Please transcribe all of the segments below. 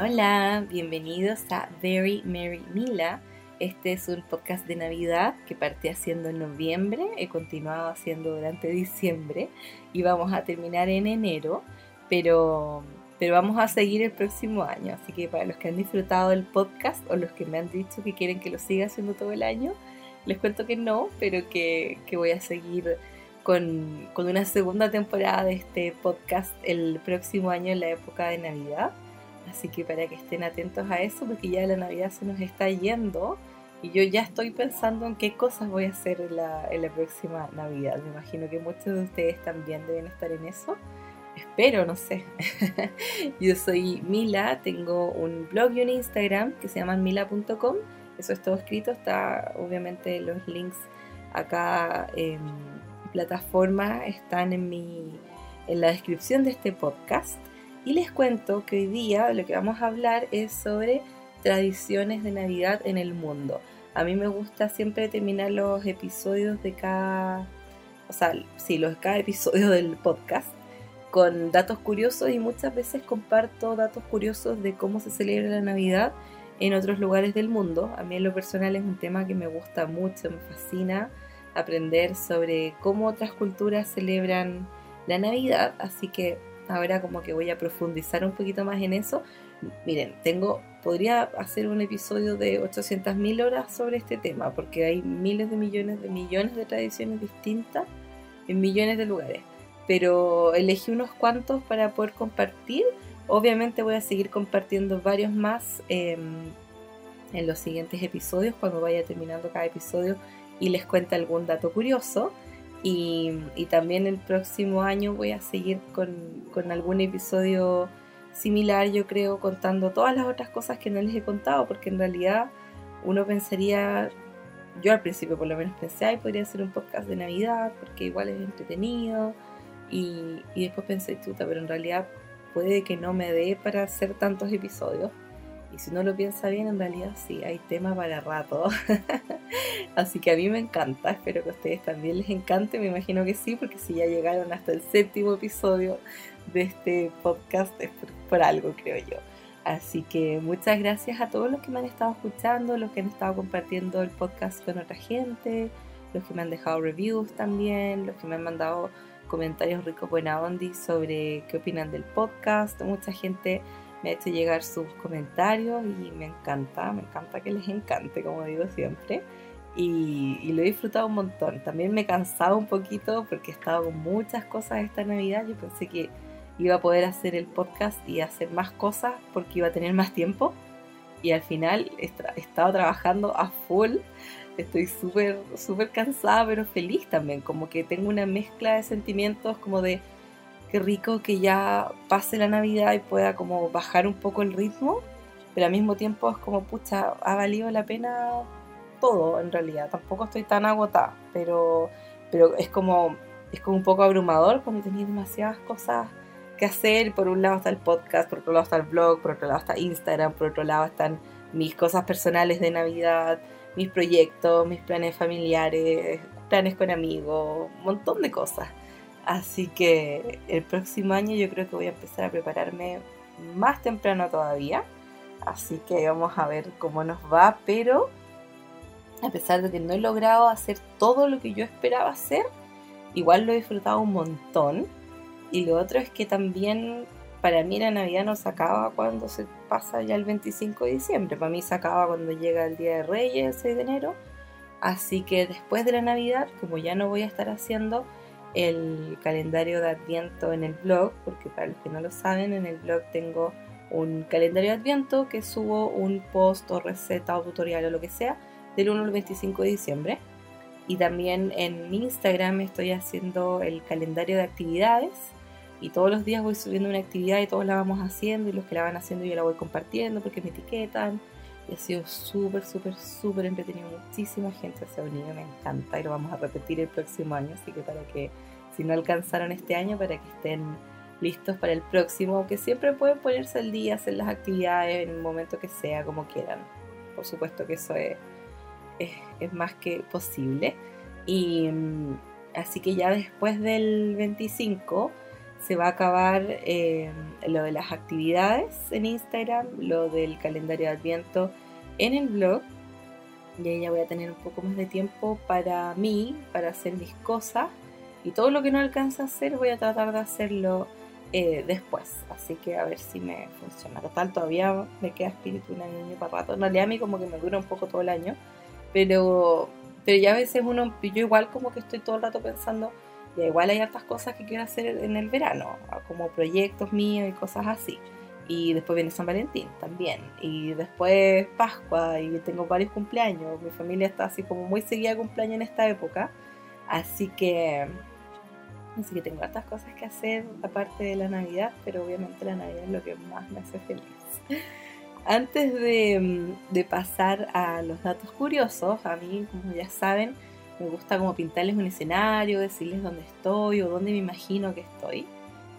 Hola, bienvenidos a Very Merry Mila. Este es un podcast de Navidad que partí haciendo en noviembre, he continuado haciendo durante diciembre y vamos a terminar en enero, pero, pero vamos a seguir el próximo año. Así que para los que han disfrutado del podcast o los que me han dicho que quieren que lo siga haciendo todo el año, les cuento que no, pero que, que voy a seguir con, con una segunda temporada de este podcast el próximo año en la época de Navidad. Así que para que estén atentos a eso, porque ya la Navidad se nos está yendo y yo ya estoy pensando en qué cosas voy a hacer en la, próxima Navidad. Me imagino que muchos de ustedes también deben estar en eso. Espero, no sé. yo soy Mila, tengo un blog y un Instagram que se llama mila.com. Eso es todo escrito, está obviamente los links acá en plataforma, están en, mi, en la descripción de este podcast. Y les cuento que hoy día lo que vamos a hablar es sobre tradiciones de Navidad en el mundo. A mí me gusta siempre terminar los episodios de cada, o sea, sí, los cada episodio del podcast con datos curiosos y muchas veces comparto datos curiosos de cómo se celebra la Navidad en otros lugares del mundo. A mí en lo personal es un tema que me gusta mucho, me fascina aprender sobre cómo otras culturas celebran la Navidad, así que ahora como que voy a profundizar un poquito más en eso. Miren, tengo, podría hacer un episodio de 800.000 horas sobre este tema, porque hay miles de millones de millones de tradiciones distintas en millones de lugares. Pero elegí unos cuantos para poder compartir. Obviamente voy a seguir compartiendo varios más em, en los siguientes episodios, cuando vaya terminando cada episodio y les cuente algún dato curioso. Y, también el próximo año voy a seguir con, con, algún episodio similar, yo creo, contando todas las otras cosas que no les he contado, porque en realidad uno pensaría, yo al principio por lo menos pensé, ay, podría ser un podcast de Navidad, porque igual es entretenido, y, y después pensé, chuta, pero en realidad puede que no me dé para hacer tantos episodios. Y si uno lo piensa bien, en realidad sí, hay tema para rato. Así que a mí me encanta, espero que a ustedes también les encante, me imagino que sí, porque si ya llegaron hasta el séptimo episodio de este podcast es por, algo, creo yo. Así que muchas gracias a todos los que me han estado escuchando, los que han estado compartiendo el podcast con otra gente, los que me han dejado reviews también, los que me han mandado comentarios ricos buena onda sobre qué opinan del podcast. Mucha gente me ha hecho llegar sus comentarios y me encanta, me encanta que les encante, como digo siempre. Y, lo he disfrutado un montón. También me he cansado un poquito porque he estado con muchas cosas esta Navidad. Yo pensé que iba a poder hacer el podcast y hacer más cosas porque iba a tener más tiempo. Y al final he, he estado trabajando a full. Estoy súper, súper cansada, pero feliz también. Como que tengo una mezcla de sentimientos como de qué rico que ya pase la Navidad y pueda como bajar un poco el ritmo, pero al mismo tiempo es como, pucha, ha valido la pena todo en realidad, tampoco estoy tan agotada, pero, pero es como es como un poco abrumador cuando tenéis demasiadas cosas que hacer, por un lado está el podcast, por otro lado está el blog, por otro lado está Instagram, por otro lado están mis cosas personales de Navidad, mis proyectos, mis planes familiares, planes con amigos, un montón de cosas. Así que el próximo año yo creo que voy a empezar a prepararme más temprano todavía. Así que vamos a ver cómo nos va. Pero a pesar de que no he logrado hacer todo lo que yo esperaba hacer, igual lo he disfrutado un montón. Y lo otro es que también para mí la Navidad no se acaba cuando se pasa ya el 25 de diciembre. Para mí se acaba cuando llega el Día de Reyes, el 6 de enero. Así que después de la Navidad, como ya no voy a estar haciendo el calendario de Adviento en el blog, porque para los que no lo saben, en el blog tengo un calendario de Adviento que subo un post o receta o tutorial o lo que sea del 1 al 25 de diciembre. Y también en Instagram estoy haciendo el calendario de actividades y todos los días voy subiendo una actividad y todos la vamos haciendo y los que la van haciendo yo la voy compartiendo porque me etiquetan. Y ha sido súper, súper, súper entretenido. Muchísima gente se ha unido, me encanta y lo vamos a repetir el próximo año. Así que para que, si no alcanzaron este año, para que estén listos para el próximo, aunque siempre pueden ponerse al día, hacer las actividades en el momento que sea, como quieran. Por supuesto que eso es, es, más que posible. Y mm, así que ya después del 25 se va a acabar eh, lo de las actividades en Instagram, lo del calendario de Adviento en el blog. Y ahí ya voy a tener un poco más de tiempo para mí, para hacer mis cosas. Y todo lo que no alcanza a hacer voy a tratar de hacerlo eh, después. Así que a ver si me funciona. Total, todavía me queda espíritu navideño para rato. En realidad a mí como que me dura un poco todo el año. Pero, pero ya a veces uno, yo igual como que estoy todo el rato pensando, ya igual hay hartas cosas que quiero hacer en el verano, como proyectos míos y cosas así. Y después viene San Valentín también. Y después Pascua y tengo varios cumpleaños. Mi familia está así como muy seguida de cumpleaños en esta época. Así que Así que tengo hartas cosas que hacer aparte de la Navidad, pero obviamente la Navidad es lo que más me hace feliz. Antes de, de, pasar a los datos curiosos, a mí, como ya saben, me gusta como pintarles un escenario, decirles dónde estoy o dónde me imagino que estoy.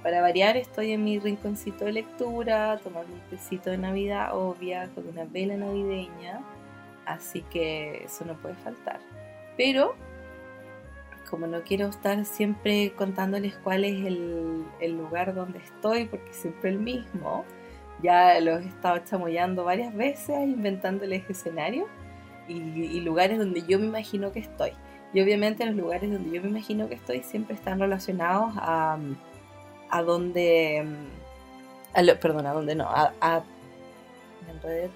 Para variar, estoy en mi rinconcito de lectura, tomando un tecito de Navidad obvia, con una vela navideña, así que eso no puede faltar. Pero como no quiero estar siempre contándoles cuál es el, lugar donde estoy, porque siempre el mismo, ya los he estado chamoyando varias veces, inventándoles escenarios y, lugares donde yo me imagino que estoy. Y obviamente los lugares donde yo me imagino que estoy siempre están relacionados a, a donde, perdón, a donde no, a, a me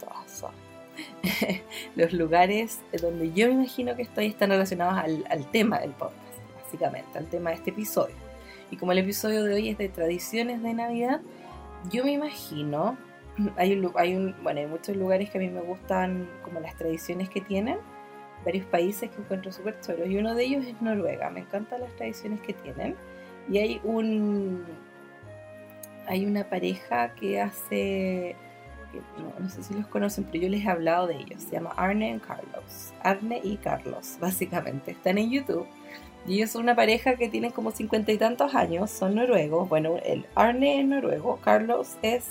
los lugares donde yo me imagino que estoy están relacionados al, al tema del podcast básicamente, al tema de este episodio. Y como el episodio de hoy es de tradiciones de Navidad, yo me imagino, hay un, hay un, bueno, hay muchos lugares que a mí me gustan como las tradiciones que tienen, varios países que encuentro súper chulos, y uno de ellos es Noruega, me encantan las tradiciones que tienen, y hay un, hay una pareja que hace, no, no, sé si los conocen, pero yo les he hablado de ellos, se llama Arne y Carlos, Arne y Carlos, básicamente, están en YouTube, y ellos son una pareja que tienen como cincuenta y tantos años, son noruegos. Bueno, el Arne es noruego, Carlos es,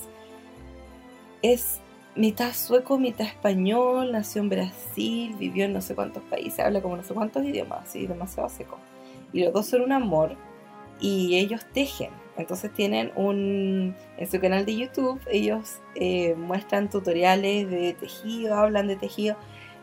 es mitad sueco, mitad español, nació en Brasil, vivió en no sé cuántos países, habla como no sé cuántos idiomas, así demasiado seco. Y los dos son un amor y ellos tejen. Entonces tienen un, en su canal de YouTube, ellos eh, muestran tutoriales de tejido, hablan de tejido,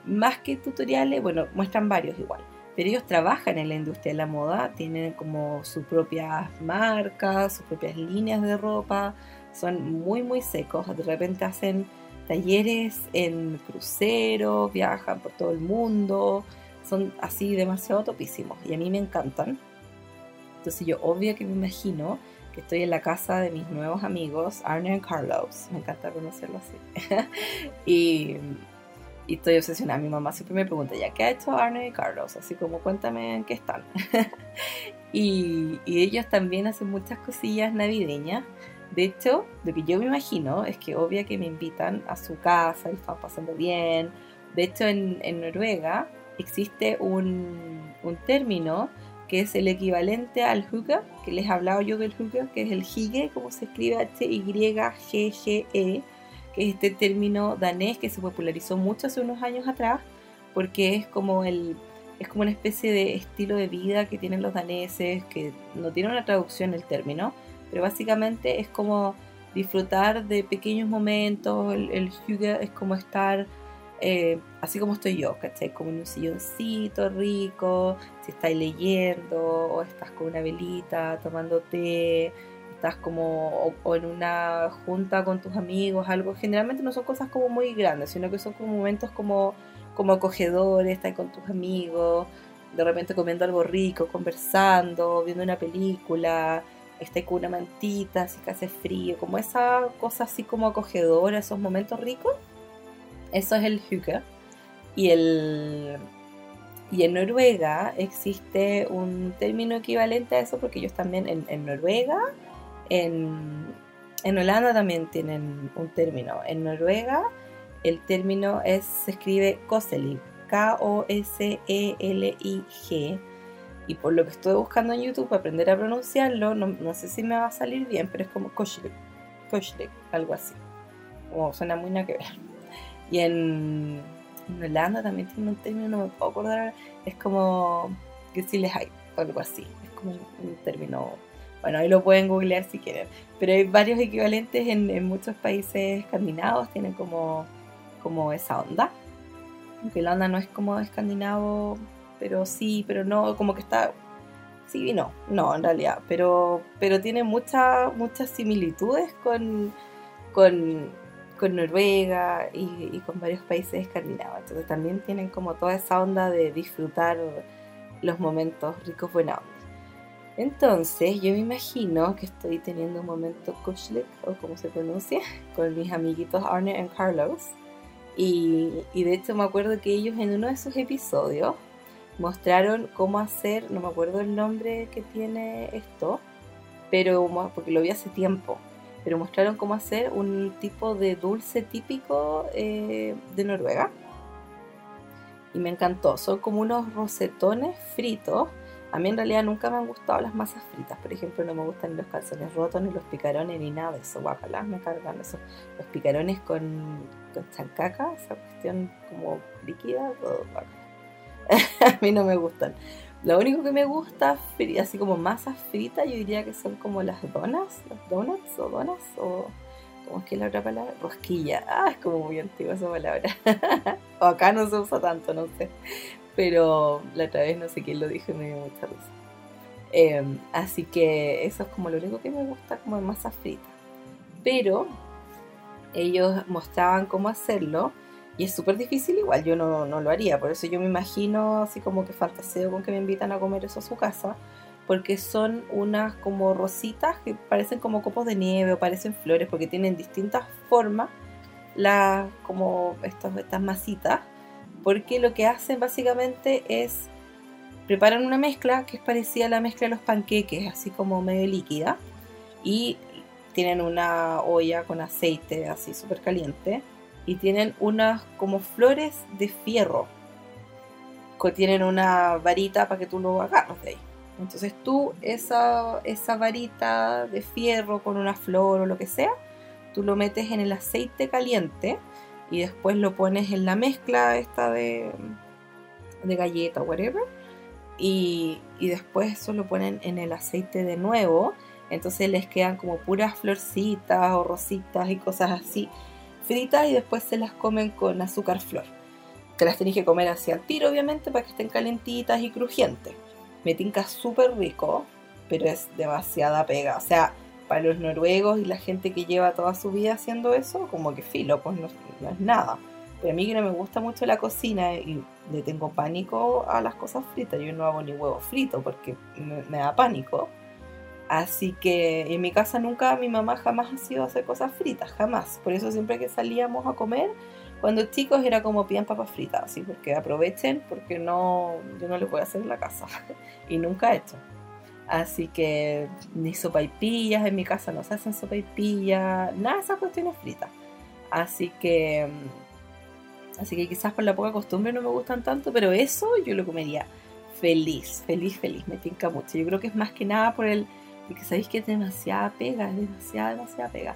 más que tutoriales, bueno, muestran varios igual pero ellos trabajan en la industria de la moda, tienen como sus propias marcas, sus propias líneas de ropa, son muy muy secos, de repente hacen talleres en cruceros, viajan por todo el mundo, son así demasiado topísimos y a mí me encantan. Entonces yo obvio que me imagino que estoy en la casa de mis nuevos amigos, Arne y Carlos, me encanta conocerlo así. y y estoy obsesionada. Mi mamá siempre me pregunta, ¿ya qué ha hecho Arne y Carlos? Así como, cuéntame en qué están. y, ellos también hacen muchas cosillas navideñas. De hecho, lo que yo me imagino es que obvia que me invitan a su casa y están pasando bien. De hecho, en, Noruega existe un, término que es el equivalente al hygge, que les he hablado yo del hygge, que es el hige, como se escribe H-Y-G-G-E este término danés que se popularizó mucho hace unos años atrás, porque es como el es como una especie de estilo de vida que tienen los daneses, que no tiene una traducción el término, pero básicamente es como disfrutar de pequeños momentos, el, el es como estar eh, así como estoy yo, ¿cachai? Como en un silloncito rico, si estáis leyendo o estás con una velita tomando té, estás como o, en una junta con tus amigos, algo, generalmente no son cosas como muy grandes, sino que son como momentos como, como acogedores, estás con tus amigos, de repente comiendo algo rico, conversando, viendo una película, estás con una mantita, así que hace frío, como esa cosa así como acogedora, esos momentos ricos, eso es el hygge. Y el y en Noruega existe un término equivalente a eso porque ellos también en, en Noruega en, Holanda también tienen un término. En Noruega el término es, se escribe koselig, K-O-S-E-L-I-G. Y por lo que estoy buscando en YouTube aprender a pronunciarlo, no, sé si me va a salir bien, pero es como koselig, algo así. O suena muy nada que ver. Y en, Holanda también tiene un término, no me puedo acordar, es como les hay, algo así. Es como un término Bueno, ahí lo pueden googlear si quieren. Pero hay varios equivalentes en, muchos países escandinavos, tienen como, como esa onda. Aunque la onda no es como escandinavo, pero sí, pero no, como que está... Sí y no, no, en realidad. Pero, pero tiene muchas muchas similitudes con, con, con Noruega y, y, con varios países escandinavos. Entonces también tienen como toda esa onda de disfrutar los momentos ricos buena onda. Entonces, yo me imagino que estoy teniendo un momento kuchlik, o como se pronuncia, con mis amiguitos Arne y Carlos. Y, de hecho me acuerdo que ellos en uno de sus episodios mostraron cómo hacer, no me acuerdo el nombre que tiene esto, pero porque lo vi hace tiempo, pero mostraron cómo hacer un tipo de dulce típico eh, de Noruega. Y me encantó, son como unos rosetones fritos a mí en realidad nunca me han gustado las masas fritas, por ejemplo, no me gustan ni los calzones rotos, ni los picarones, ni nada de eso, guapalas, me cargan eso. Los picarones con, chancaca, esa cuestión como líquida, todo a mí no me gustan. Lo único que me gusta, así como masas fritas, yo diría que son como las donas, las donuts o donas, o ¿cómo es que es la otra palabra? Rosquilla. Ah, es como muy antigua esa palabra. o acá no se usa tanto, no sé pero la otra vez no sé quién lo dijo y me dio mucha risa. Em, así que eso es como lo único que me gusta como masa frita. Pero ellos mostraban cómo hacerlo y es súper difícil igual, yo no, no, lo haría, por eso yo me imagino así como que fantaseo con que me invitan a comer eso a su casa, porque son unas como rositas que parecen como copos de nieve o parecen flores, porque tienen distintas formas, las, como estos, estas masitas, porque lo que hacen básicamente es preparan una mezcla que es parecida a la mezcla de los panqueques, así como medio líquida, y tienen una olla con aceite así súper caliente, y tienen unas como flores de fierro, que tienen una varita para que tú lo agarres de ahí. Entonces tú esa, esa varita de fierro con una flor o lo que sea, tú lo metes en el aceite caliente y después lo pones en la mezcla esta de, de galleta o whatever y, después eso lo ponen en el aceite de nuevo entonces les quedan como puras florcitas o rositas y cosas así fritas y después se las comen con azúcar flor te las tenés que comer así al tiro obviamente para que estén calentitas y crujientes me tinca súper rico pero es demasiada pega o sea para los noruegos y la gente que lleva toda su vida haciendo eso, como que filo, pues no, es nada. Pero a mí que no me gusta mucho la cocina y le tengo pánico a las cosas fritas, yo no hago ni huevo frito porque me, da pánico. Así que en mi casa nunca, mi mamá jamás ha sido hacer cosas fritas, jamás. Por eso siempre que salíamos a comer, cuando chicos era como pidan papas fritas, así porque aprovechen, porque no, yo no les voy a hacer en la casa. y nunca he hecho. Así que ni sopaipillas, en mi casa no se hacen sopaipillas, nada de esas cuestiones fritas. Así que, así que quizás por la poca costumbre no me gustan tanto, pero eso yo lo comería feliz, feliz, feliz, me tinca mucho. Yo creo que es más que nada por el, porque sabéis que es demasiada pega, es demasiada, demasiada pega.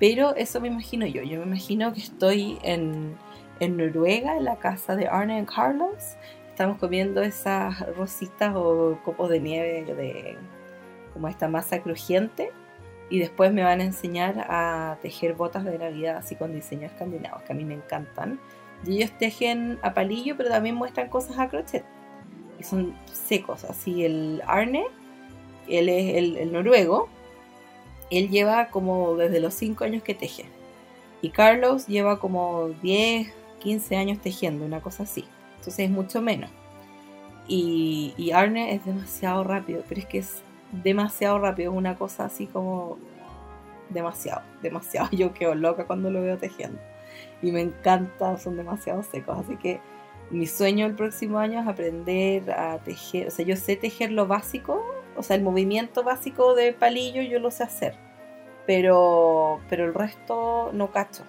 Pero eso me imagino yo, yo me imagino que estoy en, en Noruega, en la casa de Arne y Carlos, estamos comiendo esas rositas o copos de nieve de como esta masa crujiente. Y después me van a enseñar a tejer botas de Navidad así con diseño escandinavos que a mí me encantan. Ellos tejen a palillo pero también muestran cosas a crochet. Y son secos así el Arne él es el, noruego él lleva como desde los 5 años que teje y Carlos lleva como 10 15 años tejiendo una cosa así entonces es mucho menos. Y, Arne es demasiado rápido, pero es que es demasiado rápido, una cosa así como demasiado, demasiado. Yo quedo loca cuando lo veo tejiendo. Y me encanta, son demasiado secos. Así que mi sueño el próximo año es aprender a tejer. O sea, yo sé tejer lo básico, o sea, el movimiento básico de palillo yo lo sé hacer. Pero, pero el resto no cacho.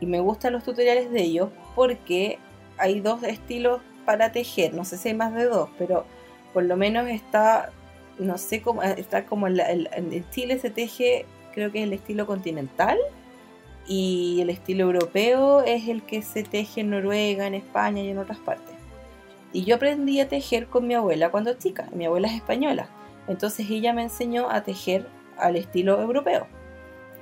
Y me gustan los tutoriales de ellos porque hay dos estilos para tejer, no sé si hay más de dos, pero por lo menos está, no sé cómo, está como el, el, Chile se teje, creo que es el estilo continental, y el estilo europeo es el que se teje en Noruega, en España y en otras partes. Y yo aprendí a tejer con mi abuela cuando chica, mi abuela es española, Entonces ella me enseñó a tejer al estilo europeo.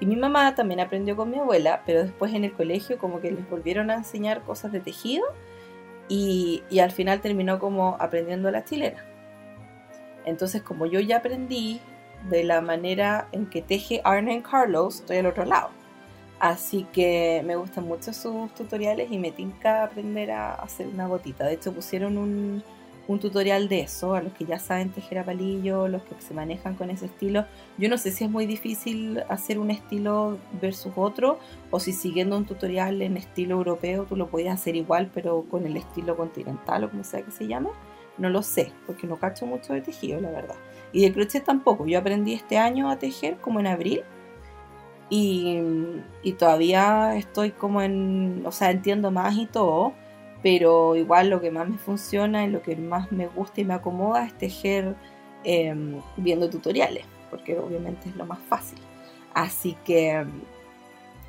Y mi mamá también aprendió con mi abuela, pero después en el colegio como que les volvieron a enseñar cosas de tejido y, y al final terminó como aprendiendo la chilena. Entonces como yo ya aprendí de la manera en que teje Arne Carlos, estoy al otro lado. Así que me gustan mucho sus tutoriales y me tinca aprender a hacer una gotita. De hecho pusieron un, un tutorial de eso, a los que ya saben tejer a palillo, los que se manejan con ese estilo. Yo no sé si es muy difícil hacer un estilo versus otro, o si siguiendo un tutorial en estilo europeo tú lo puedes hacer igual, pero con el estilo continental o como sea que se llame. No lo sé, porque no cacho mucho de tejido, la verdad. Y de crochet tampoco. Yo aprendí este año a tejer como en abril. Y, y todavía estoy como en, o sea, entiendo más y todo, pero igual lo que más me funciona y lo que más me gusta y me acomoda es tejer em, viendo tutoriales, porque obviamente es lo más fácil. Así que,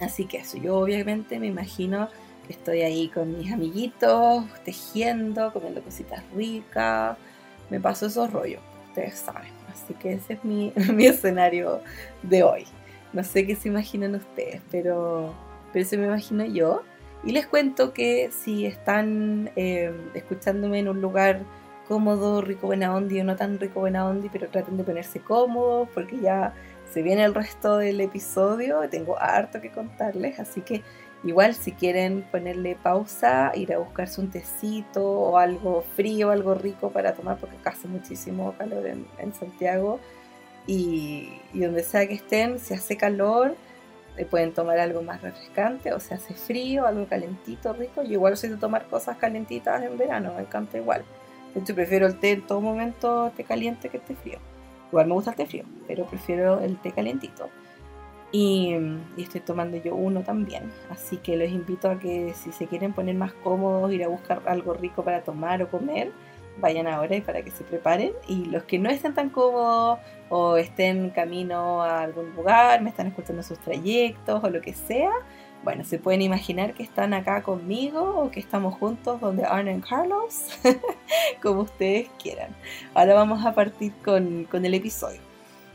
así que eso, yo obviamente me imagino que estoy ahí con mis amiguitos, tejiendo, comiendo cositas ricas, me paso esos rollos, ustedes saben. Así que ese es mi, mi escenario de hoy. No sé qué se imaginan ustedes, pero, pero eso me imagino yo. Y les cuento que si están eh, escuchándome en un lugar cómodo, rico, buena onda o no tan rico, buena onda, pero traten de ponerse cómodos porque ya se viene el resto del episodio, tengo harto que contarles, así que igual si quieren ponerle pausa, ir a buscarse un tecito o algo frío, algo rico para tomar, porque acá hace muchísimo calor en, Santiago y, y donde sea que estén, si hace calor, pueden tomar algo más refrescante o se hace frío, algo calentito, rico. Yo igual soy de tomar cosas calentitas en verano, me encanta igual. De hecho, prefiero el té en todo momento, té caliente que el té frío. Igual me gusta el té frío, pero prefiero el té calentito. Y, y, estoy tomando yo uno también. Así que los invito a que si se quieren poner más cómodos, ir a buscar algo rico para tomar o comer, vayan ahora y para que se preparen. Y los que no estén tan cómodos o estén camino a algún lugar, me están escuchando sus trayectos o lo que sea, bueno, se pueden imaginar que están acá conmigo o que estamos juntos donde Arne y Carlos, como ustedes quieran. Ahora vamos a partir con, con, el episodio.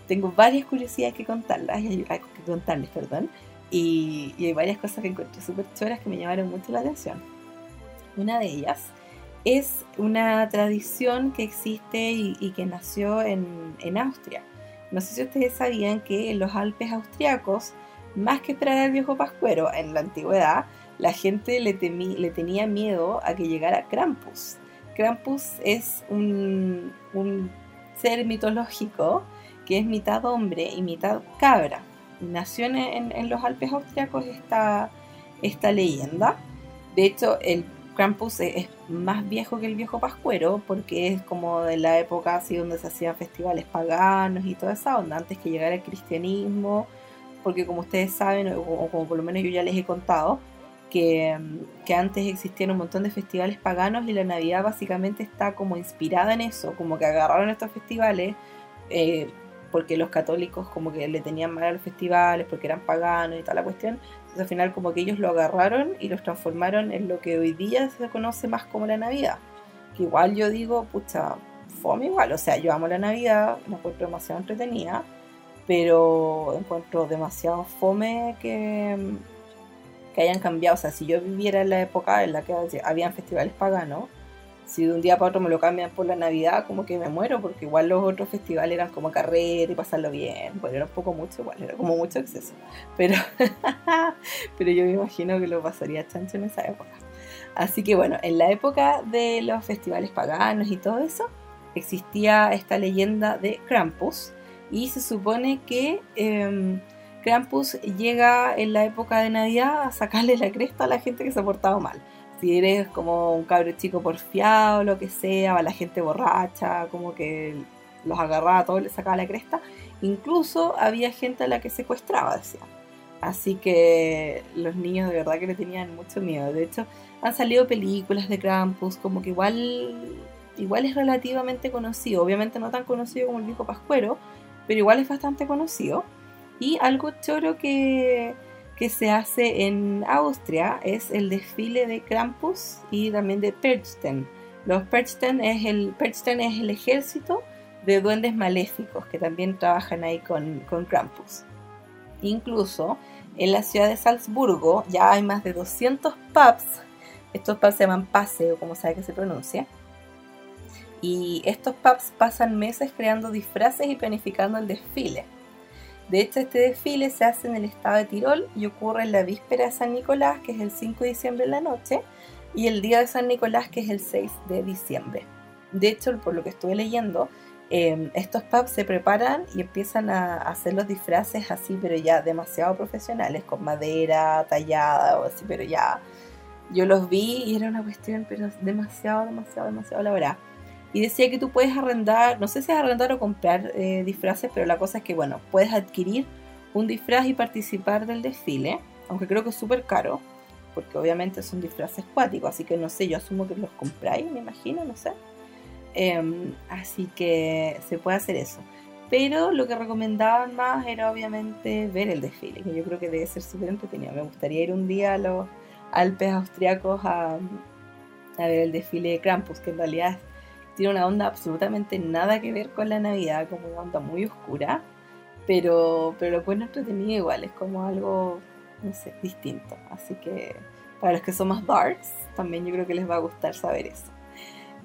Tengo varias curiosidades que contarlas, que contarles, perdón, y, y hay varias cosas que encontré súper choras que me llamaron mucho la atención. Una de ellas es una tradición que existe y, que nació en, Austria. No sé si ustedes sabían que en los Alpes austriacos, más que esperar al viejo Pascuero en la antigüedad, la gente le, le tenía miedo a que llegara Krampus. Krampus es un, ser mitológico que es mitad hombre y mitad cabra. Nació en, los Alpes austriacos esta, esta leyenda. De hecho, el Krampus es más viejo que el viejo Pascuero porque es como de la época así donde se hacían festivales paganos y toda esa onda antes que llegara el cristianismo porque como ustedes saben o como por lo menos yo ya les he contado que, que antes existían un montón de festivales paganos y la Navidad básicamente está como inspirada en eso como que agarraron estos festivales eh, porque los católicos como que le tenían mal a los festivales porque eran paganos y toda la cuestión al final como que ellos lo agarraron y los transformaron en lo que hoy día se conoce más como la Navidad. Que igual yo digo, pucha, fome igual, o sea, yo amo la Navidad, la encuentro demasiado entretenida, pero encuentro demasiado fome que, que hayan cambiado. O sea, si yo viviera en la época en la que habían festivales paganos, si de un día para otro me lo cambian por la Navidad, como que me muero, porque igual los otros festivales eran como carrera y pasarlo bien, bueno, era poco mucho igual, era como mucho exceso, pero, pero yo me imagino que lo pasaría chancho en esa época. Así que bueno, en la época de los festivales paganos y todo eso, existía esta leyenda de Krampus, y se supone que eh, Krampus llega en la época de Navidad a sacarle la cresta a la gente que se ha portado mal si eres como un cabro chico porfiado, lo que sea, a la gente borracha, como que los agarraba todos, les sacaba la cresta. Incluso había gente a la que secuestraba, decía. Así que los niños de verdad que le tenían mucho miedo. De hecho, han salido películas de Krampus, como que igual, igual es relativamente conocido. Obviamente no tan conocido como el viejo Pascuero, pero igual es bastante conocido. Y algo choro que, que se hace en Austria es el desfile de Krampus y también de Perchten. Los Perchten es el, Perchten es el ejército de duendes maléficos que también trabajan ahí con, con Krampus. Incluso en la ciudad de Salzburgo ya hay más de 200 pubs, estos pubs se llaman pase o como sabe que se pronuncia, y estos pubs pasan meses creando disfraces y planificando el desfile. De hecho, este desfile se hace en el estado de Tirol y ocurre en la víspera de San Nicolás, que es el 5 de diciembre en la noche, y el día de San Nicolás, que es el 6 de diciembre. De hecho, por lo que estuve leyendo, em, estos pubs se preparan y empiezan a hacer los disfraces así, pero ya demasiado profesionales, con madera tallada o así, pero ya yo los vi y era una cuestión, pero demasiado, demasiado, demasiado elaborada. Y decía que tú puedes arrendar, no sé si es arrendar o comprar eh, disfraces, pero la cosa es que, bueno, puedes adquirir un disfraz y participar del desfile, aunque creo que es súper caro, porque obviamente son disfraces cuáticos, así que no sé, yo asumo que los compráis, me imagino, no sé. Em, así que se puede hacer eso. Pero lo que recomendaban más era obviamente ver el desfile, que yo creo que debe ser súper entretenido. Me gustaría ir un día a los Alpes austriacos a, a ver el desfile de Krampus, que en realidad tiene una onda absolutamente nada que ver con la Navidad, como una onda muy oscura, pero, pero lo encuentro entretenido igual, es como algo, no sé, distinto. Así que para los que son más darks, también yo creo que les va a gustar saber eso.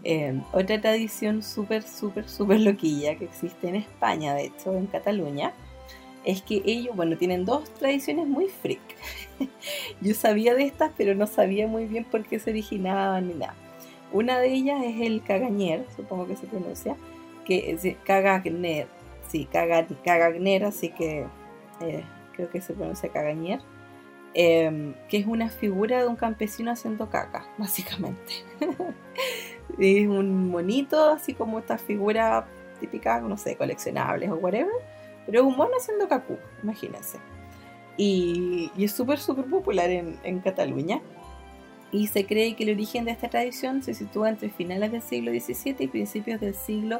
Em, otra tradición súper, súper, súper loquilla que existe en España, de hecho, en Cataluña, es que ellos, bueno, tienen dos tradiciones muy freak. Yo sabía de estas, pero no sabía muy bien por qué se originaban ni nada. Una de ellas es el cagañer, supongo que se pronuncia, que es cagagner, sí, cagagner, así que eh, creo que se pronuncia cagañer, em, que es una figura de un campesino haciendo caca, básicamente. es un monito, así como esta figura típica, no sé, coleccionables o whatever, pero es un mono haciendo cacú, imagínense. Y, es súper, súper popular en, en Cataluña y se cree que el origen de esta tradición se sitúa entre finales del siglo XVII y principios del siglo...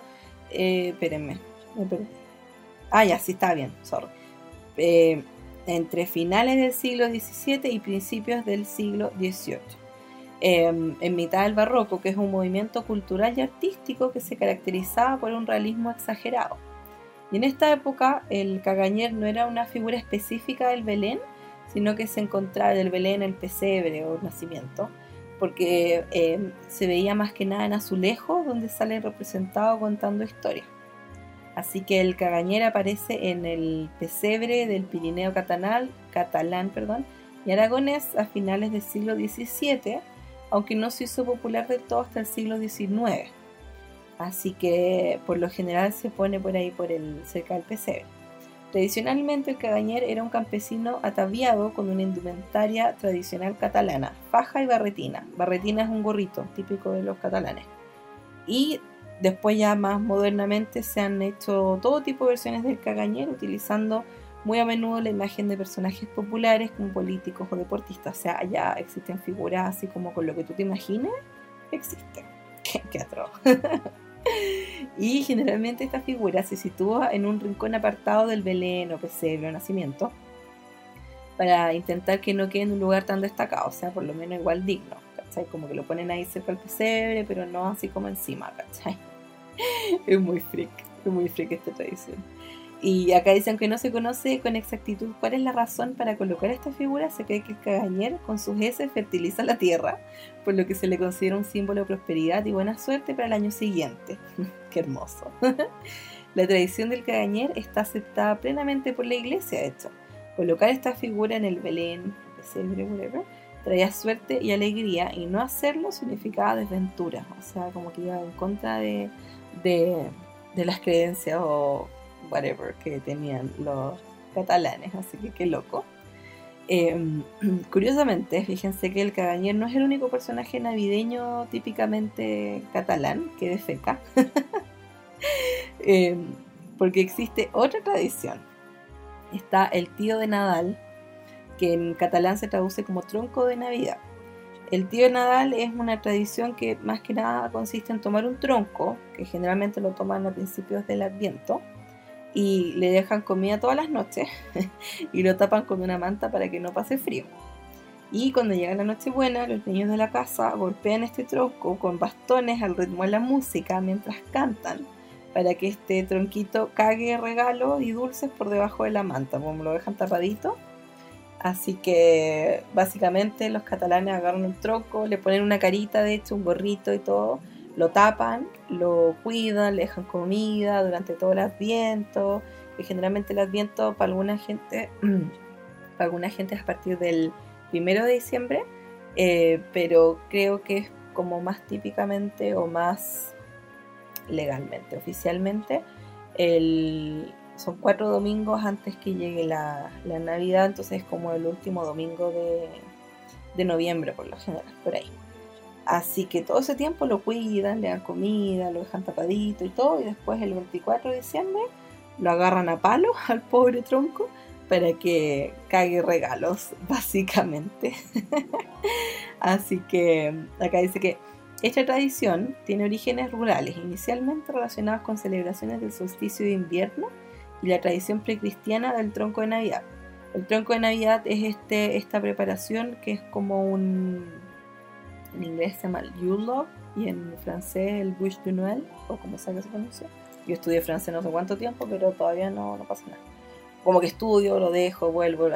Eh, espérenme, Ah, ya, sí, está bien, sorry. Eh, entre finales del siglo XVII y principios del siglo XVIII. Em, en mitad del barroco, que es un movimiento cultural y artístico que se caracterizaba por un realismo exagerado. Y en esta época el cagañer no era una figura específica del Belén, sino que se encontraba del Belén el pesebre o el nacimiento, porque eh, se veía más que nada en azulejos donde sale representado contando historias. Así que el cagañer aparece en el pesebre del Pirineo catalán, catalán perdón, y aragonés a finales del siglo XVII, aunque no se hizo popular del todo hasta el siglo XIX. Así que por lo general se pone por ahí por el cerca del pesebre. Tradicionalmente el cagañer era un campesino ataviado con una indumentaria tradicional catalana, faja y barretina. Barretina es un gorrito típico de los catalanes. Y después ya más modernamente se han hecho todo tipo de versiones del cagañer utilizando muy a menudo la imagen de personajes populares como políticos o deportistas. O sea, ya existen figuras así como con lo que tú te imagines, existen. Qué, qué atroz. y generalmente esta figura se sitúa en un rincón apartado del Belén o pesebre o nacimiento para intentar que no quede en un lugar tan destacado, o sea, por lo menos igual digno, ¿cachai? Como que lo ponen ahí cerca del pesebre, pero no así como encima, ¿cachai? Es muy freak, es muy freak esta tradición. Y acá dicen que no se conoce con exactitud cuál es la razón para colocar esta figura. Se cree que el cagañer con sus heces fertiliza la tierra, por lo que se le considera un símbolo de prosperidad y buena suerte para el año siguiente. Qué hermoso. la tradición del cagañer está aceptada plenamente por la iglesia, de hecho. Colocar esta figura en el Belén, pesebre, whatever, traía suerte y alegría, y no hacerlo significaba desventura. O sea, como que iba en contra de, de, de las creencias o whatever que tenían los catalanes, así que qué loco. Em, curiosamente, fíjense que el cagañer no es el único personaje navideño típicamente catalán que defeca, em, porque existe otra tradición. Está el tío de Nadal, que en catalán se traduce como tronco de Navidad. El tío de Nadal es una tradición que más que nada consiste en tomar un tronco, que generalmente lo toman a principios del Adviento, y le dejan comida todas las noches y lo tapan con una manta para que no pase frío. Y cuando llega la noche buena, los niños de la casa golpean este tronco con bastones al ritmo de la música mientras cantan, para que este tronquito cague regalos y dulces por debajo de la manta, como lo dejan tapadito. Así que básicamente los catalanes agarran un tronco, le ponen una carita, de hecho, un gorrito y todo, lo tapan, lo cuidan, le dejan comida durante todo el adviento, que generalmente el adviento para alguna gente, para alguna gente es a partir del primero de diciembre, eh, pero creo que es como más típicamente o más legalmente, oficialmente, son cuatro domingos antes que llegue la, Navidad, entonces es como el último domingo de, noviembre por lo general, por ahí. Así que todo ese tiempo lo cuidan, le dan comida, lo dejan tapadito y todo, y después el 24 de diciembre lo agarran a palo al pobre tronco para que cague regalos, básicamente. Así que acá dice que esta tradición tiene orígenes rurales, inicialmente relacionados con celebraciones del solsticio de invierno y la tradición precristiana del tronco de Navidad. El tronco de Navidad es este, esta preparación que es como un. En inglés se llama Yule log y en francés el Bûche de Noël, o como sea que se pronuncia. Yo estudié francés no sé cuánto tiempo, pero todavía no, no pasa nada. Como que estudio, lo dejo, vuelvo.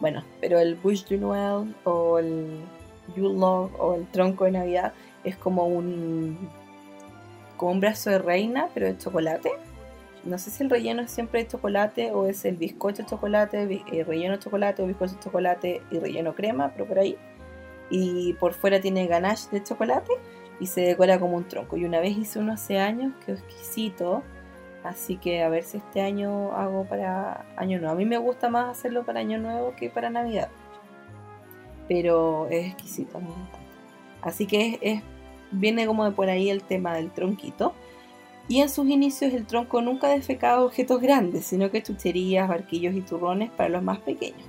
Bueno, pero el Bûche de Noël o el Yule log o el tronco de Navidad es como un. como un brazo de reina, pero de chocolate no sé si el relleno es siempre de chocolate o es el bizcocho de chocolate, eh, relleno de chocolate o bizcocho de chocolate y relleno crema, pero por ahí. Y por fuera tiene ganache de chocolate y se decora como un tronco. Y una vez hice uno hace años, que exquisito. Así que a ver si este año hago para Año Nuevo. A mí me gusta más hacerlo para Año Nuevo que para Navidad. Pero es exquisito. Así que es, viene como de por ahí el tema del tronquito y en sus inicios el tronco nunca defecaba objetos grandes, sino que chucherías, barquillos y turrones para los más pequeños.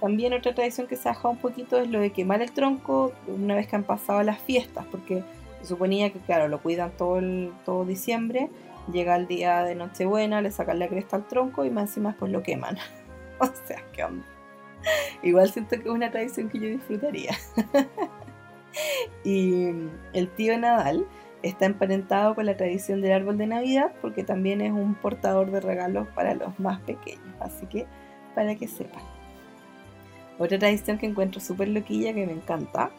También otra tradición que se ha un poquito es lo de quemar el tronco una vez que han pasado las fiestas, porque se suponía que, claro, lo cuidan todo, el, todo diciembre, llega el día de Nochebuena, le sacan la cresta al tronco y más encima pues lo queman. o sea, ¿qué onda? Igual siento que es una tradición que yo disfrutaría. y el tío Nadal Está emparentado con la tradición del árbol de Navidad porque también es un portador de regalos para los más pequeños. Así que para que sepan. Otra tradición que encuentro súper loquilla que me encanta,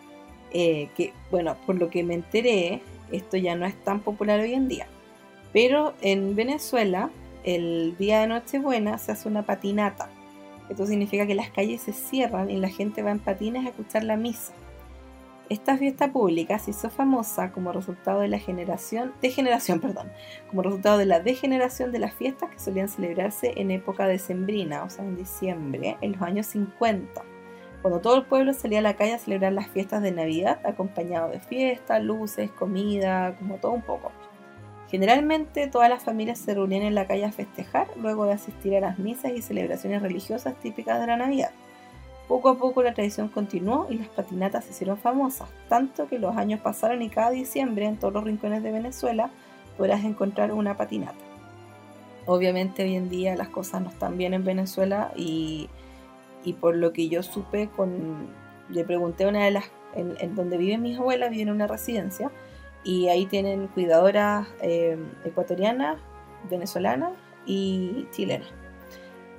eh, que bueno, por lo que me enteré, esto ya no es tan popular hoy en día. Pero en Venezuela, el día de Nochebuena se hace una patinata. Esto significa que las calles se cierran y la gente va en patines a escuchar la misa. Esta fiesta pública se hizo famosa como resultado de la generación, degeneración, perdón, como resultado de la degeneración de las fiestas que solían celebrarse en época decembrina, o sea, en diciembre, en los años 50, cuando todo el pueblo salía a la calle a celebrar las fiestas de Navidad, acompañado de fiestas, luces, comida, como todo un poco. Generalmente todas las familias se reunían en la calle a festejar luego de asistir a las misas y celebraciones religiosas típicas de la Navidad. Poco a poco la tradición continuó y las patinatas se hicieron famosas, tanto que los años pasaron y cada diciembre en todos los rincones de Venezuela podrás encontrar una patinata. Obviamente hoy en día las cosas no están bien en Venezuela y, por lo que yo supe, le pregunté a una de las, en, donde viven mis abuelas, viven en una residencia y ahí tienen cuidadoras eh, ecuatorianas, venezolanas y chilenas.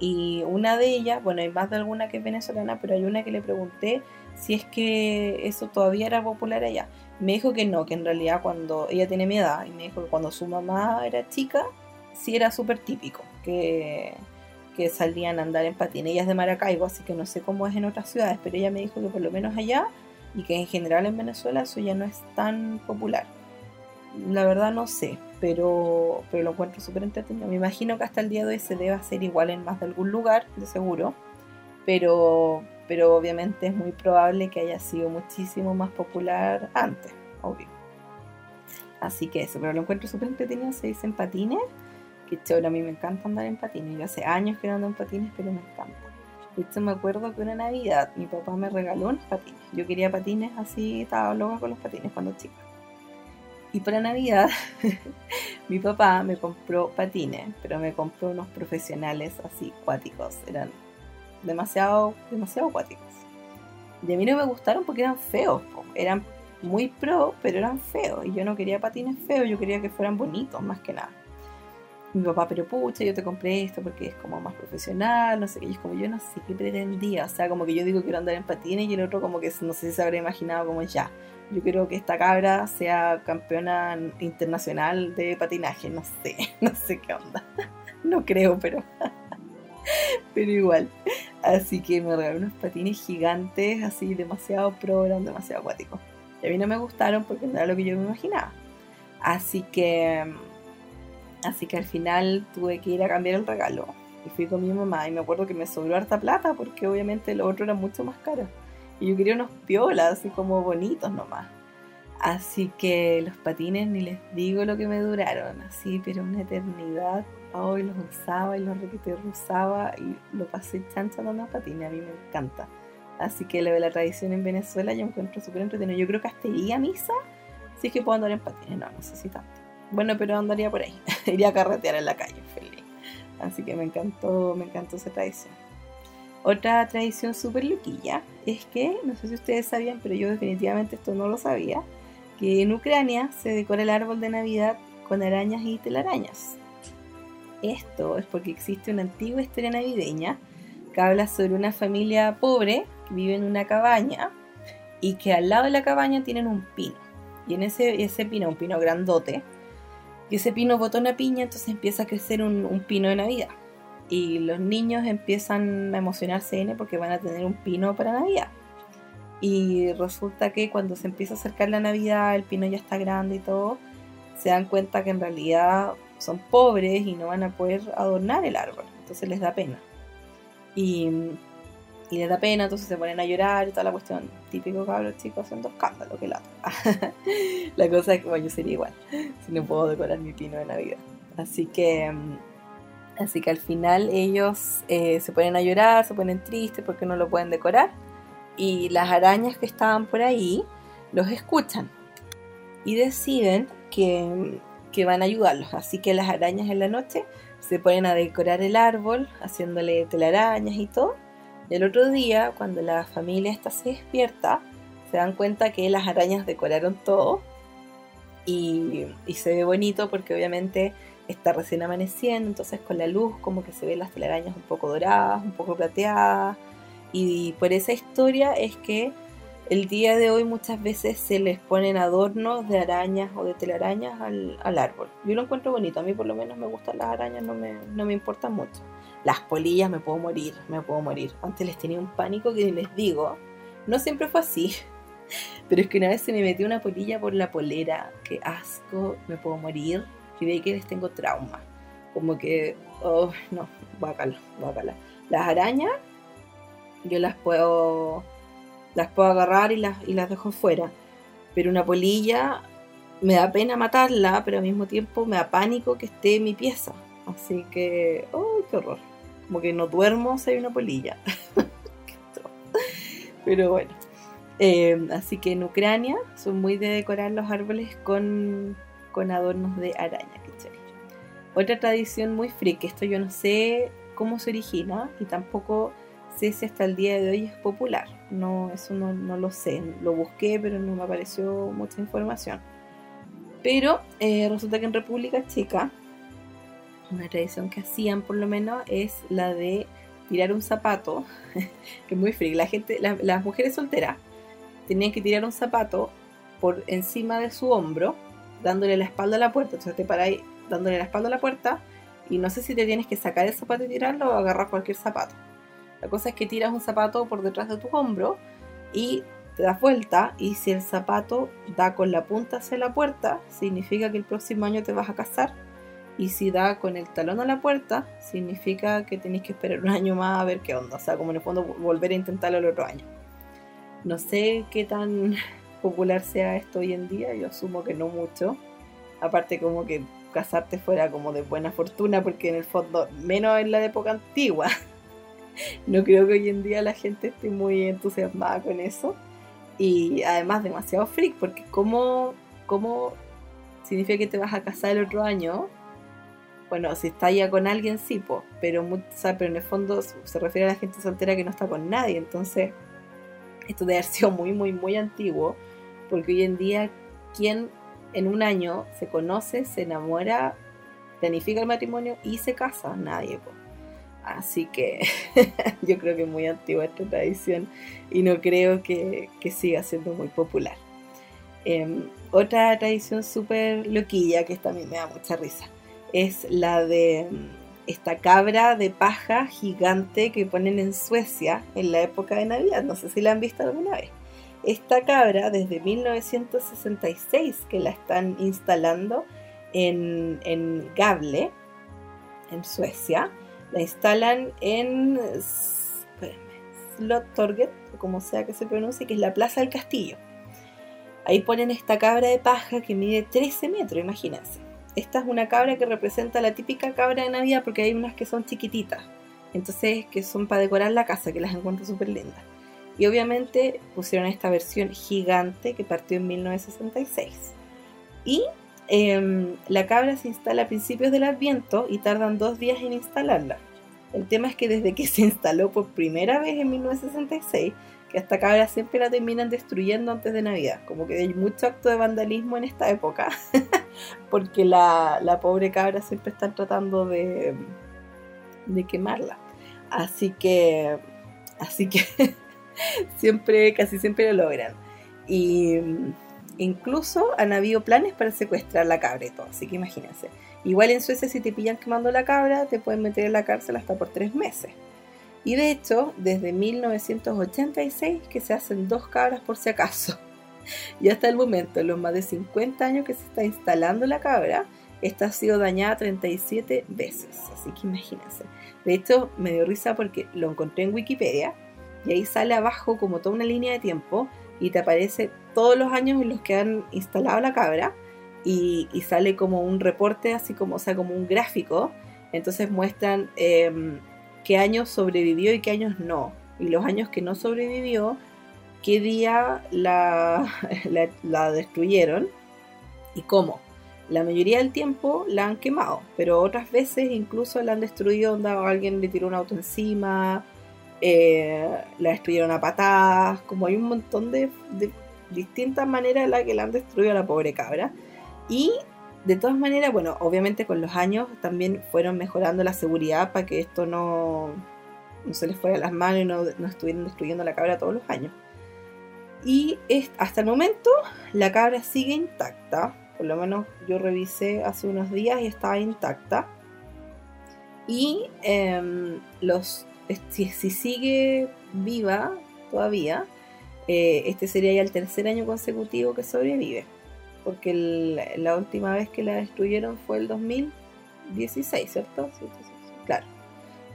Y una de ellas, bueno, hay más de alguna que es venezolana, pero hay una que le pregunté si es que eso todavía era popular allá. Me dijo que no, que en realidad cuando ella tiene mi edad, y me dijo que cuando su mamá era chica, sí era súper típico, que, que salían a andar en patín. Ella de Maracaibo, así que no sé cómo es en otras ciudades, pero ella me dijo que por lo menos allá, y que en general en Venezuela eso ya no es tan popular. La verdad no sé, pero, pero lo encuentro súper entretenido. Me imagino que hasta el día de hoy se debe hacer igual en más de algún lugar, de seguro, pero, pero obviamente es muy probable que haya sido muchísimo más popular antes, obvio. Así que eso, pero lo encuentro súper entretenido, se dice en patines, que chévere, a mí me encanta andar en patines, yo hace años que no ando en patines, pero me encanta. De hecho me acuerdo que una Navidad mi papá me regaló unos patines, yo quería patines así, estaba loca con los patines cuando chica y para Navidad, mi papá me compró patines, pero me compró unos profesionales así cuáticos. Eran demasiado, demasiado cuáticos. Y a mí no me gustaron porque eran feos. Eran muy pro, pero eran feos. Y yo no quería patines feos, yo quería que fueran bonitos más que nada. mi papá, pero pucha, yo te compré esto porque es como más profesional, no sé qué, y es como yo no sé qué pretendía, o sea, como que yo digo quiero andar en patines y el otro como que no sé si se habría imaginado como ya, yo quiero que esta cabra sea campeona internacional de patinaje, no sé, no sé qué onda, no creo, pero, pero igual, así que me regaló unos patines gigantes, así demasiado pro, eran demasiado acuáticos, y a mí no me gustaron porque no era lo que yo me imaginaba, así que Así que al final tuve que ir a cambiar el regalo. Y fui con mi mamá y me acuerdo que me sobró harta plata porque obviamente lo otro era mucho más caro. Y yo quería unos piolas, así como bonitos nomás. Así que los patines ni les digo lo que me duraron, así, pero una eternidad. Hoy los usaba y los requete usaba y lo pasé chancha los patines, a mí me encanta. Así que lo de la tradición en Venezuela yo encuentro súper entretenido. Yo creo que hasta iría a misa si es que puedo andar en patines, no, no sé si tanto. Bueno, pero andaría por ahí. Iría a carretear en la calle, feliz. Así que me encantó, me encantó esa tradición. Otra tradición súper loquilla es que, no sé si ustedes sabían, pero yo definitivamente esto no lo sabía, que en Ucrania se decora el árbol de Navidad con arañas y telarañas. Esto es porque existe una antigua historia navideña que habla sobre una familia pobre que vive en una cabaña y que al lado de la cabaña tienen un pino. Y en ese, ese pino, un pino grandote, y ese pino botó una piña, entonces empieza a crecer un, pino de Navidad. Y los niños empiezan a emocionarse N porque van a tener un pino para Navidad. Y resulta que cuando se empieza a acercar la Navidad, el pino ya está grande y todo, se dan cuenta que en realidad son pobres y no van a poder adornar el árbol. Entonces les da pena. Y y les da pena, entonces se ponen a llorar y toda la cuestión. Típico cabros chicos haciendo escándalo, que lata. la cosa es que bueno, yo sería igual, si no puedo decorar mi pino de Navidad. Así que, mm, así que al final ellos eh, se ponen a llorar, se ponen tristes porque no lo pueden decorar. Y las arañas que estaban por ahí los escuchan y deciden que, que van a ayudarlos. Así que las arañas en la noche se ponen a decorar el árbol, haciéndole telarañas y todo y el otro día, cuando la familia está se despierta, se dan cuenta que las arañas decoraron todo y, se ve bonito porque obviamente está recién amaneciendo, entonces con la luz como que se ven las telarañas un poco doradas, un poco plateadas y por esa historia es que el día de hoy muchas veces se les ponen adornos de arañas o de telarañas al, árbol. Yo lo encuentro bonito, a mí por lo menos me gustan las arañas, no me, no me importan mucho. Las polillas me puedo morir, me puedo morir. Antes les tenía un pánico que les digo. No siempre fue así. Pero es que una vez se me metió una polilla por la polera. Qué asco, me puedo morir. Y de que les tengo trauma. Como que, oh, no, guácala, guácala. Las arañas, yo las puedo, las puedo agarrar y las, y las dejo fuera. Pero una polilla, me da pena matarla, pero al mismo tiempo me da pánico que esté en mi pieza. Así que, oh, qué horror como que no duermo si hay una polilla. Pero bueno. Eh, así que en Ucrania son muy de decorar los árboles con, adornos de araña. Otra tradición muy freak, esto yo no sé cómo se origina y tampoco sé si hasta el día de hoy es popular. No, eso no, no lo sé. Lo busqué, pero no me apareció mucha información. Pero eh, resulta que en República Checa una tradición que hacían por lo menos es la de tirar un zapato, que es muy frío. La gente, las mujeres solteras tenían que tirar un zapato por encima de su hombro, dándole la espalda a la puerta. Entonces te paráis dándole la espalda a la puerta y no sé si te tienes que sacar el zapato y tirarlo o agarrar cualquier zapato. La cosa es que tiras un zapato por detrás de tu hombro y te das vuelta y si el zapato da con la punta hacia la puerta, significa que el próximo año te vas a casar y si da con el talón a la puerta, significa que tenéis que esperar un año más a ver qué onda. O sea, como en el fondo volver a intentarlo el otro año. No sé qué tan popular sea esto hoy en día, yo asumo que no mucho. Aparte como que casarte fuera como de buena fortuna, porque en el fondo, menos en la época antigua, no creo que hoy en día la gente esté muy entusiasmada con eso. Y además demasiado freak, porque como, como significa que te vas a casar el otro año, bueno, si está ya con alguien, sí, pero, pero en el fondo se refiere a la gente soltera que no está con nadie. Entonces, esto debe haber sido muy, muy, muy antiguo, porque hoy en día, quien en un año se conoce, se enamora planifica el matrimonio y se casa, nadie. Así que yo creo que es muy antigua esta tradición y no creo que, siga siendo muy popular. Em, otra tradición súper loquilla que también me da mucha risa es la de em, esta cabra de paja gigante que ponen en Suecia en la época de Navidad. No sé si la han visto alguna vez. Esta cabra desde 1966 que la están instalando en, en Gable, en Suecia. La instalan en Slottorget, como sea que se pronuncie, que es la Plaza del Castillo. Ahí ponen esta cabra de paja que mide 13 metros, imagínense. Esta es una cabra que representa la típica cabra de Navidad porque hay unas que son chiquititas. Entonces, que son para decorar la casa, que las encuentro súper lindas. Y obviamente pusieron esta versión gigante que partió en 1966. Y Em, la cabra se instala a principios del Adviento y tardan dos días en instalarla. El tema es que desde que se instaló por primera vez en 1966, que esta cabra siempre la terminan destruyendo antes de Navidad. Como que hay mucho acto de vandalismo en esta época, porque la, pobre cabra siempre están tratando de, de quemarla. Así que, así que siempre, casi siempre lo logran. Y Incluso han habido planes para secuestrar la cabra y todo, así que imagínense. Igual en Suecia si te pillan quemando la cabra te pueden meter en la cárcel hasta por tres meses. Y de hecho, desde 1986 que se hacen dos cabras por si acaso. Y hasta el momento, en los más de 50 años que se está instalando la cabra, esta ha sido dañada 37 veces. Así que imagínense. De hecho, me dio risa porque lo encontré en Wikipedia y ahí sale abajo como toda una línea de tiempo y te aparece todos los años en los que han instalado la cabra y, sale como un reporte, así como, o sea, como un gráfico. Entonces muestran em, qué años sobrevivió y qué años no. Y los años que no sobrevivió, qué día la, la, destruyeron y cómo. La mayoría del tiempo la han quemado, pero otras veces incluso la han destruido, donde alguien le tiró un auto encima, eh, la destruyeron a patadas, como hay un montón de, distintas maneras en las que la han destruido a la pobre cabra. Y de todas maneras, bueno, obviamente con los años también fueron mejorando la seguridad para que esto no, no se les fuera a las manos y no, no estuvieran destruyendo la cabra todos los años. Y hasta el momento la cabra sigue intacta, por lo menos yo revisé hace unos días y estaba intacta. Y em, los si, sigue viva todavía, eh, este sería ya el tercer año consecutivo que sobrevive. Porque la última vez que la destruyeron fue el 2016, ¿cierto? claro.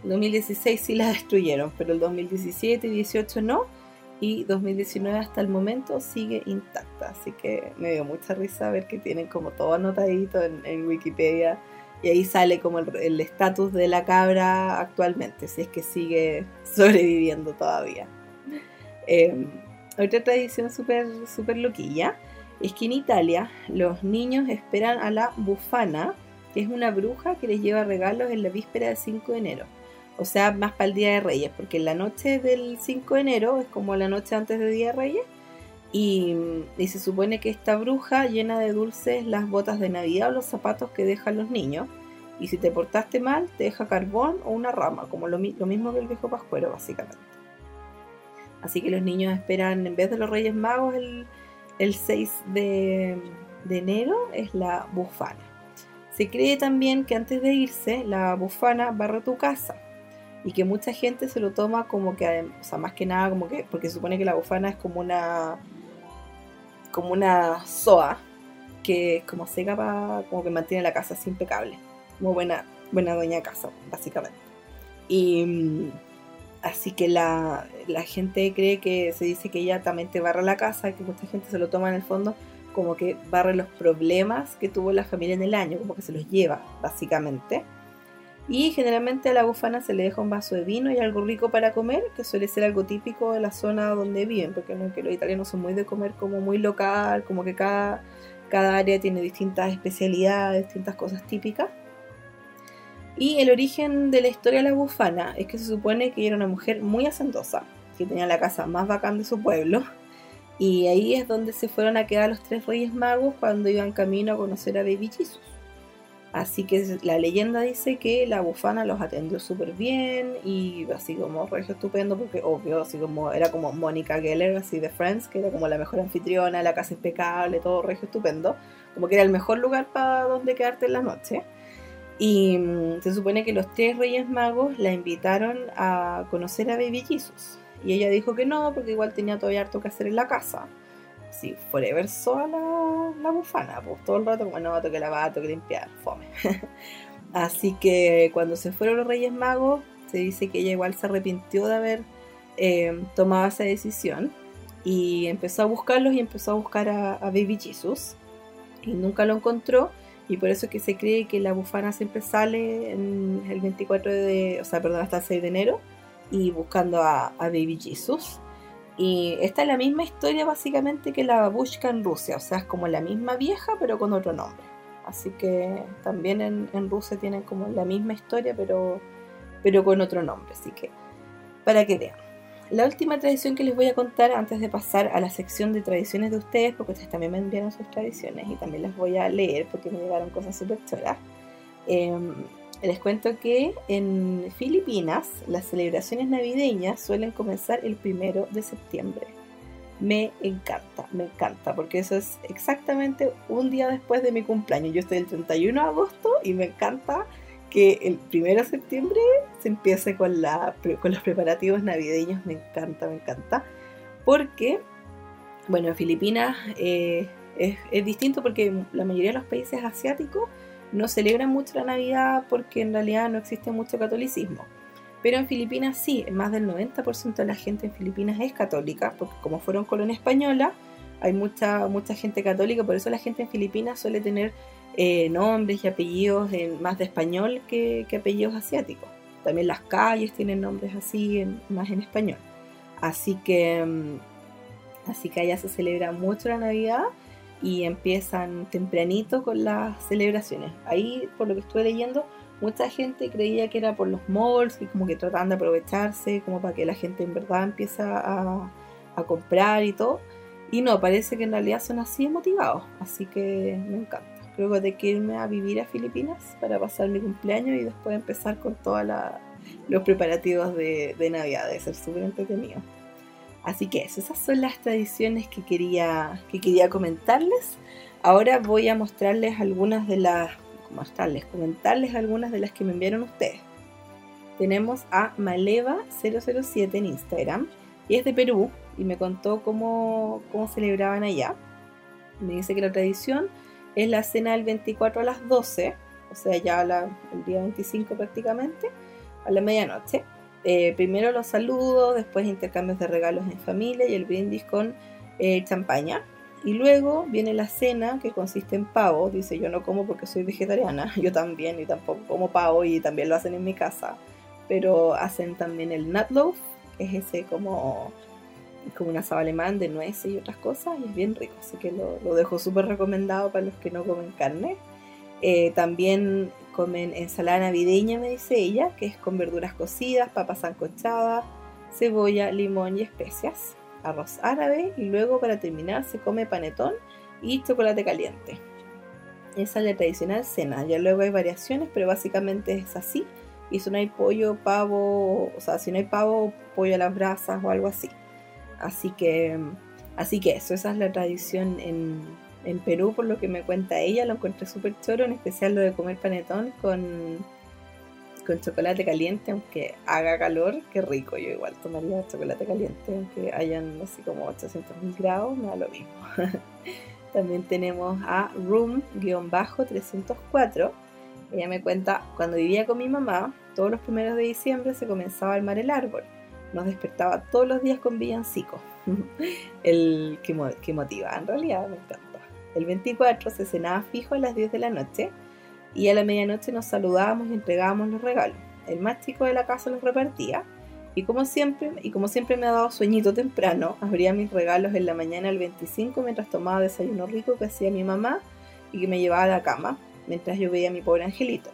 El 2016 sí la destruyeron, pero el 2017 y 18 no. Y 2019 hasta el momento sigue intacta. Así que me dio mucha risa ver que tienen como todo anotadito en Wikipedia y ahí sale como el estatus de la cabra actualmente, si es que sigue sobreviviendo todavía. Em, otra tradición súper super loquilla es que en Italia los niños esperan a la bufana, que es una bruja que les lleva regalos en la víspera del 5 de enero. O sea, más para el Día de Reyes, porque la noche del 5 de enero es como la noche antes del Día de Reyes. Y, y, se supone que esta bruja llena de dulces las botas de Navidad o los zapatos que dejan los niños. Y si te portaste mal, te deja carbón o una rama, como lo, mismo que el viejo pascuero, básicamente. Así que los niños esperan, en vez de los Reyes Magos, el, 6 de, de enero es la bufana. Se cree también que antes de irse, la bufana barra tu casa y que mucha gente se lo toma como que, o sea, más que nada como que, porque se supone que la bufana es como una, como una soa que es como seca para, como que mantiene la casa así impecable como buena, buena dueña de casa, básicamente. Y mm, así que la, gente cree que se dice que ella también te barra la casa, que mucha gente se lo toma en el fondo como que barre los problemas que tuvo la familia en el año, como que se los lleva, básicamente. Y generalmente a la bufana se le deja un vaso de vino y algo rico para comer, que suele ser algo típico de la zona donde viven, porque los italianos son muy de comer como muy local, como que cada, cada área tiene distintas especialidades, distintas cosas típicas. Y el origen de la historia de la bufana es que se supone que era una mujer muy hacendosa, que tenía la casa más bacán de su pueblo. Y ahí es donde se fueron a quedar los tres reyes magos cuando iban camino a conocer a Baby Jesus. Así que la leyenda dice que la bufana los atendió súper bien y así como regio estupendo, porque obvio, así como era como Mónica Geller, así de Friends, que era como la mejor anfitriona, la casa impecable, todo regio estupendo, como que era el mejor lugar para donde quedarte en la noche. Y mm, se supone que los tres reyes magos la invitaron a conocer a Baby Jesus. Y ella dijo que no, porque igual tenía todavía harto que hacer en la casa sí, forever sola la, bufana, pues todo el rato como no, tengo que lavar, tengo limpiar, fome. Así que cuando se fueron los Reyes Magos, se dice que ella igual se arrepintió de haber eh, tomado esa decisión y empezó a buscarlos y empezó a buscar a, Baby Jesus y nunca lo encontró y por eso es que se cree que la bufana siempre sale el 24 de, o sea, perdón, hasta el 6 de enero y buscando a Baby Jesus. Y esta es la misma historia básicamente que la babushka en Rusia, o sea, es como la misma vieja pero con otro nombre. Así que también en, Rusia tienen como la misma historia pero, pero con otro nombre, así que para que vean. La última tradición que les voy a contar antes de pasar a la sección de tradiciones de ustedes, porque ustedes también me enviaron sus tradiciones y también las voy a leer porque me llegaron cosas súper choras. Em, les cuento que en Filipinas las celebraciones navideñas suelen comenzar el primero de septiembre. Me encanta, me encanta, porque eso es exactamente un día después de mi cumpleaños. Yo estoy el 31 de agosto y me encanta que el primero de septiembre se empiece con, la, con los preparativos navideños. Me encanta, me encanta. Porque, bueno, en Filipinas eh, es, es distinto porque la mayoría de los países asiáticos no celebran mucho la Navidad porque en realidad no existe mucho catolicismo. Pero en Filipinas sí, más del 90% de la gente en Filipinas es católica, porque como fueron colonia española, hay mucha, mucha gente católica, por eso la gente en Filipinas suele tener eh, nombres y apellidos más de español que, apellidos asiáticos. También las calles tienen nombres así, más en español. Así que, mm, así que allá se celebra mucho la Navidad y empiezan tempranito con las celebraciones. Ahí, por lo que estuve leyendo, mucha gente creía que era por los malls y como que trataban de aprovecharse, como para que la gente en verdad empiece a, comprar y todo. Y no, parece que en realidad son así motivados, así que me encanta. Creo que tengo que irme a vivir a Filipinas para pasar mi cumpleaños y después empezar con todos los preparativos de, de Navidad. Debe ser súper entretenido. Así que eso, esas son las tradiciones que quería, que quería comentarles. Ahora voy a mostrarles algunas de las, mostrarles, comentarles algunas de las que me enviaron ustedes. Tenemos a Maleva007 en Instagram y es de Perú y me contó cómo, cómo celebraban allá. Me dice que la tradición es la cena del 24 a las 12, o sea, ya el día 25 prácticamente, a la medianoche. Eh, primero los saludos, después intercambios de regalos en familia y el brindis con eh, champaña. Y luego viene la cena que consiste en pavo. Dice, yo no como porque soy vegetariana. Yo también y tampoco como pavo y también lo hacen en mi casa. Pero hacen también el nut loaf, que es ese como, como un asado alemán de nueces y otras cosas. Y es bien rico, así que lo, lo dejo súper recomendado para los que no comen carne. Eh, también comen ensalada navideña, me dice ella, que es con verduras cocidas, papas sancochadas, cebolla, limón y especias, arroz árabe y luego para terminar se come panetón y chocolate caliente. Esa es la tradicional cena, ya luego hay variaciones, pero básicamente es así. Y si no hay pollo, pavo, o sea, si no hay pavo, pollo a las brasas o algo así. Así que, así que eso, esa es la tradición en, en Perú, por lo que me cuenta ella, lo encontré súper choro, en especial lo de comer panetón con, con chocolate caliente, aunque haga calor, qué rico. Yo igual tomaría chocolate caliente, aunque hayan así como 800 mil grados, me da lo mismo. También tenemos a Room-304. Ella me cuenta, cuando vivía con mi mamá, todos los primeros de diciembre se comenzaba a armar el árbol. Nos despertaba todos los días con villancicos. el que, que motiva, en realidad me encanta. El 24 se cenaba fijo a las 10 de la noche y a la medianoche nos saludábamos y entregábamos los regalos. El más de la casa los repartía y como siempre, y como siempre me ha dado sueñito temprano, abría mis regalos en la mañana del 25 mientras tomaba desayuno rico que hacía mi mamá y que me llevaba a la cama mientras yo veía a mi pobre angelito.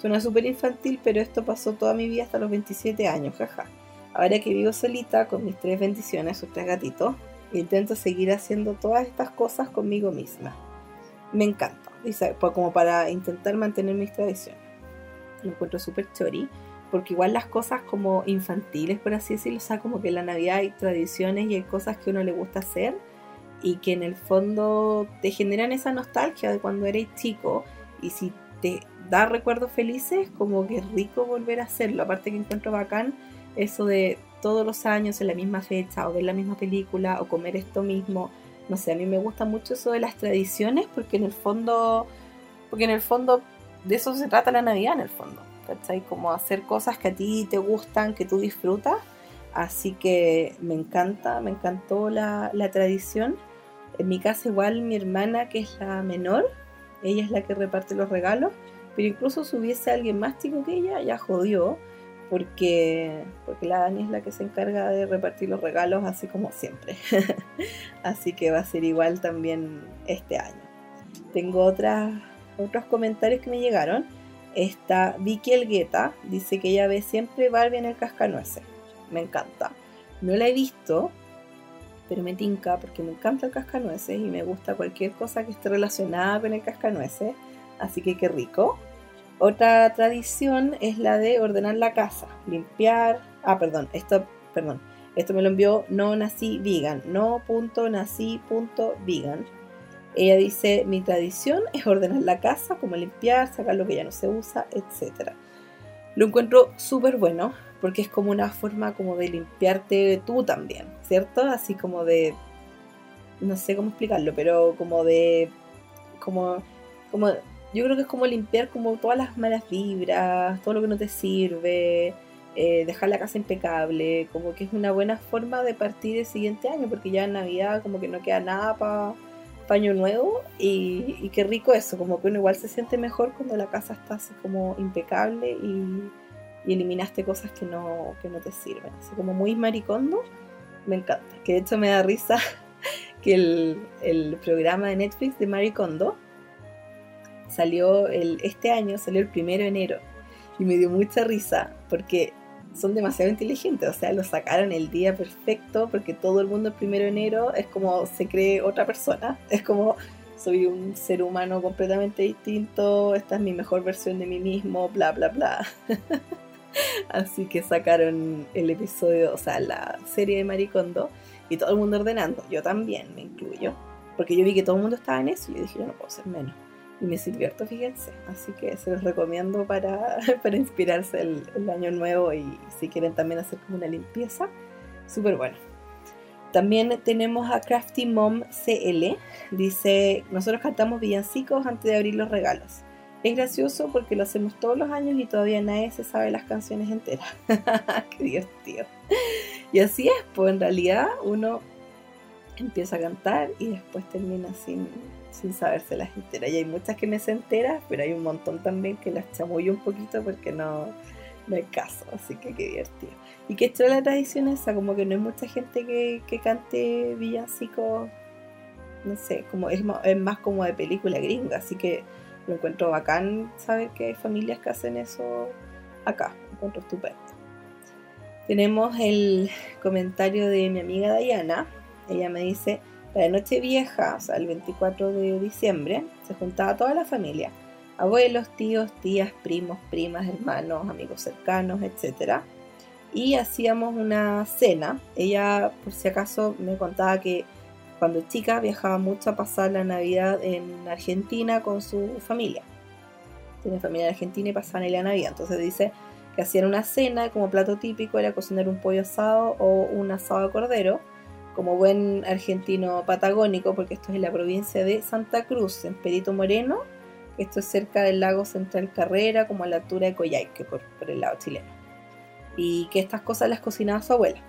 Suena súper infantil, pero esto pasó toda mi vida hasta los 27 años, jaja. Ahora que vivo solita con mis tres bendiciones, sus tres gatitos, intento seguir haciendo todas estas cosas conmigo misma. Me encanta, como para intentar mantener mis tradiciones. Lo encuentro súper chori, porque igual las cosas como infantiles, por así decirlo, o sea, como que en la Navidad hay tradiciones y hay cosas que uno le gusta hacer y que en el fondo te generan esa nostalgia de cuando eres chico y si te da recuerdos felices, como que es rico volver a hacerlo. Aparte que encuentro bacán eso de todos los años en la misma fecha o ver la misma película o comer esto mismo. No sé, a mí me gusta mucho eso de las tradiciones porque en el fondo, porque en el fondo de eso se trata la Navidad en el fondo. ¿Cachai? Como hacer cosas que a ti te gustan, que tú disfrutas. Así que me encanta, me encantó la, la tradición. En mi casa igual mi hermana, que es la menor, ella es la que reparte los regalos, pero incluso si hubiese alguien más chico que ella, ya jodió porque, porque la Dani es la que se encarga de repartir los regalos así como siempre. así que va a ser igual también este año. Tengo otras, otros comentarios que me llegaron. Está Vicky Elgueta, dice que ella ve siempre Barbie en el cascanueces. Me encanta. No la he visto, pero me tinca porque me encanta el cascanueces y me gusta cualquier cosa que esté relacionada con el cascanueces. Así que qué rico. Otra tradición es la de ordenar la casa, limpiar. Ah, perdón, esto, perdón. Esto me lo envió no nací vegan, no punto nací punto vegan. Ella dice, mi tradición es ordenar la casa, como limpiar, sacar lo que ya no se usa, etc. Lo encuentro súper bueno porque es como una forma como de limpiarte tú también, ¿cierto? Así como de, no sé cómo explicarlo, pero como de, como, como yo creo que es como limpiar como todas las malas vibras, todo lo que no te sirve, eh, dejar la casa impecable, como que es una buena forma de partir el siguiente año, porque ya en Navidad como que no queda nada para paño nuevo y, qué rico eso, como que uno igual se siente mejor cuando la casa está así como impecable y, eliminaste cosas que no, que no te sirven, así como muy maricondo, me encanta, que de hecho me da risa que el, el programa de Netflix de Maricondo salió el, este año, salió el primero de enero. Y me dio mucha risa porque son demasiado inteligentes, o sea, lo sacaron el día perfecto porque todo el mundo el primero de enero es como se cree otra persona, es como soy un ser humano completamente distinto, esta es mi mejor versión de mí mismo, bla, bla, bla. Así que sacaron el episodio, o sea, la serie de Maricondo y todo el mundo ordenando, yo también me incluyo, porque yo vi que todo el mundo estaba en eso y yo dije, yo no puedo ser menos y me sirvió harto, fíjense. Así que se los recomiendo para, para inspirarse el, año nuevo y si quieren también hacer como una limpieza, súper bueno. También tenemos a Crafty Mom CL. Dice, nosotros cantamos villancicos antes de abrir los regalos. Es gracioso porque lo hacemos todos los años y todavía nadie se sabe las canciones enteras. Qué divertido. Y así es, pues en realidad uno empieza a cantar y después termina sin, sin saberse las enteras. Y hay muchas que me se enteras, pero hay un montón también que las chamullo un poquito porque no, no hay caso, así que qué divertido. Y que esto la tradición esa, como que no hay mucha gente que, que cante villancicos, no sé, como es más, es más como de película gringa, así que lo encuentro bacán saber que hay familias que hacen eso acá, lo encuentro estupendo. Tenemos el comentario de mi amiga Diana, ella me dice, la noche vieja, o sea, el 24 de diciembre, se juntaba toda la familia, abuelos, tíos, tías, primos, primas, hermanos, amigos cercanos, etc. Y hacíamos una cena. Ella, por si acaso, me contaba que cuando chica viajaba mucho a pasar la Navidad en Argentina con su familia. Tiene familia en Argentina y pasaban la Navidad. Entonces dice que hacían una cena como plato típico era cocinar un pollo asado o un asado de cordero como buen argentino patagónico, porque esto es en la provincia de Santa Cruz, en Perito Moreno. Esto es cerca del lago Central Carrera, como a la altura de Coyhaique, por, por el lado chileno. Y que estas cosas las cocinaba su abuela.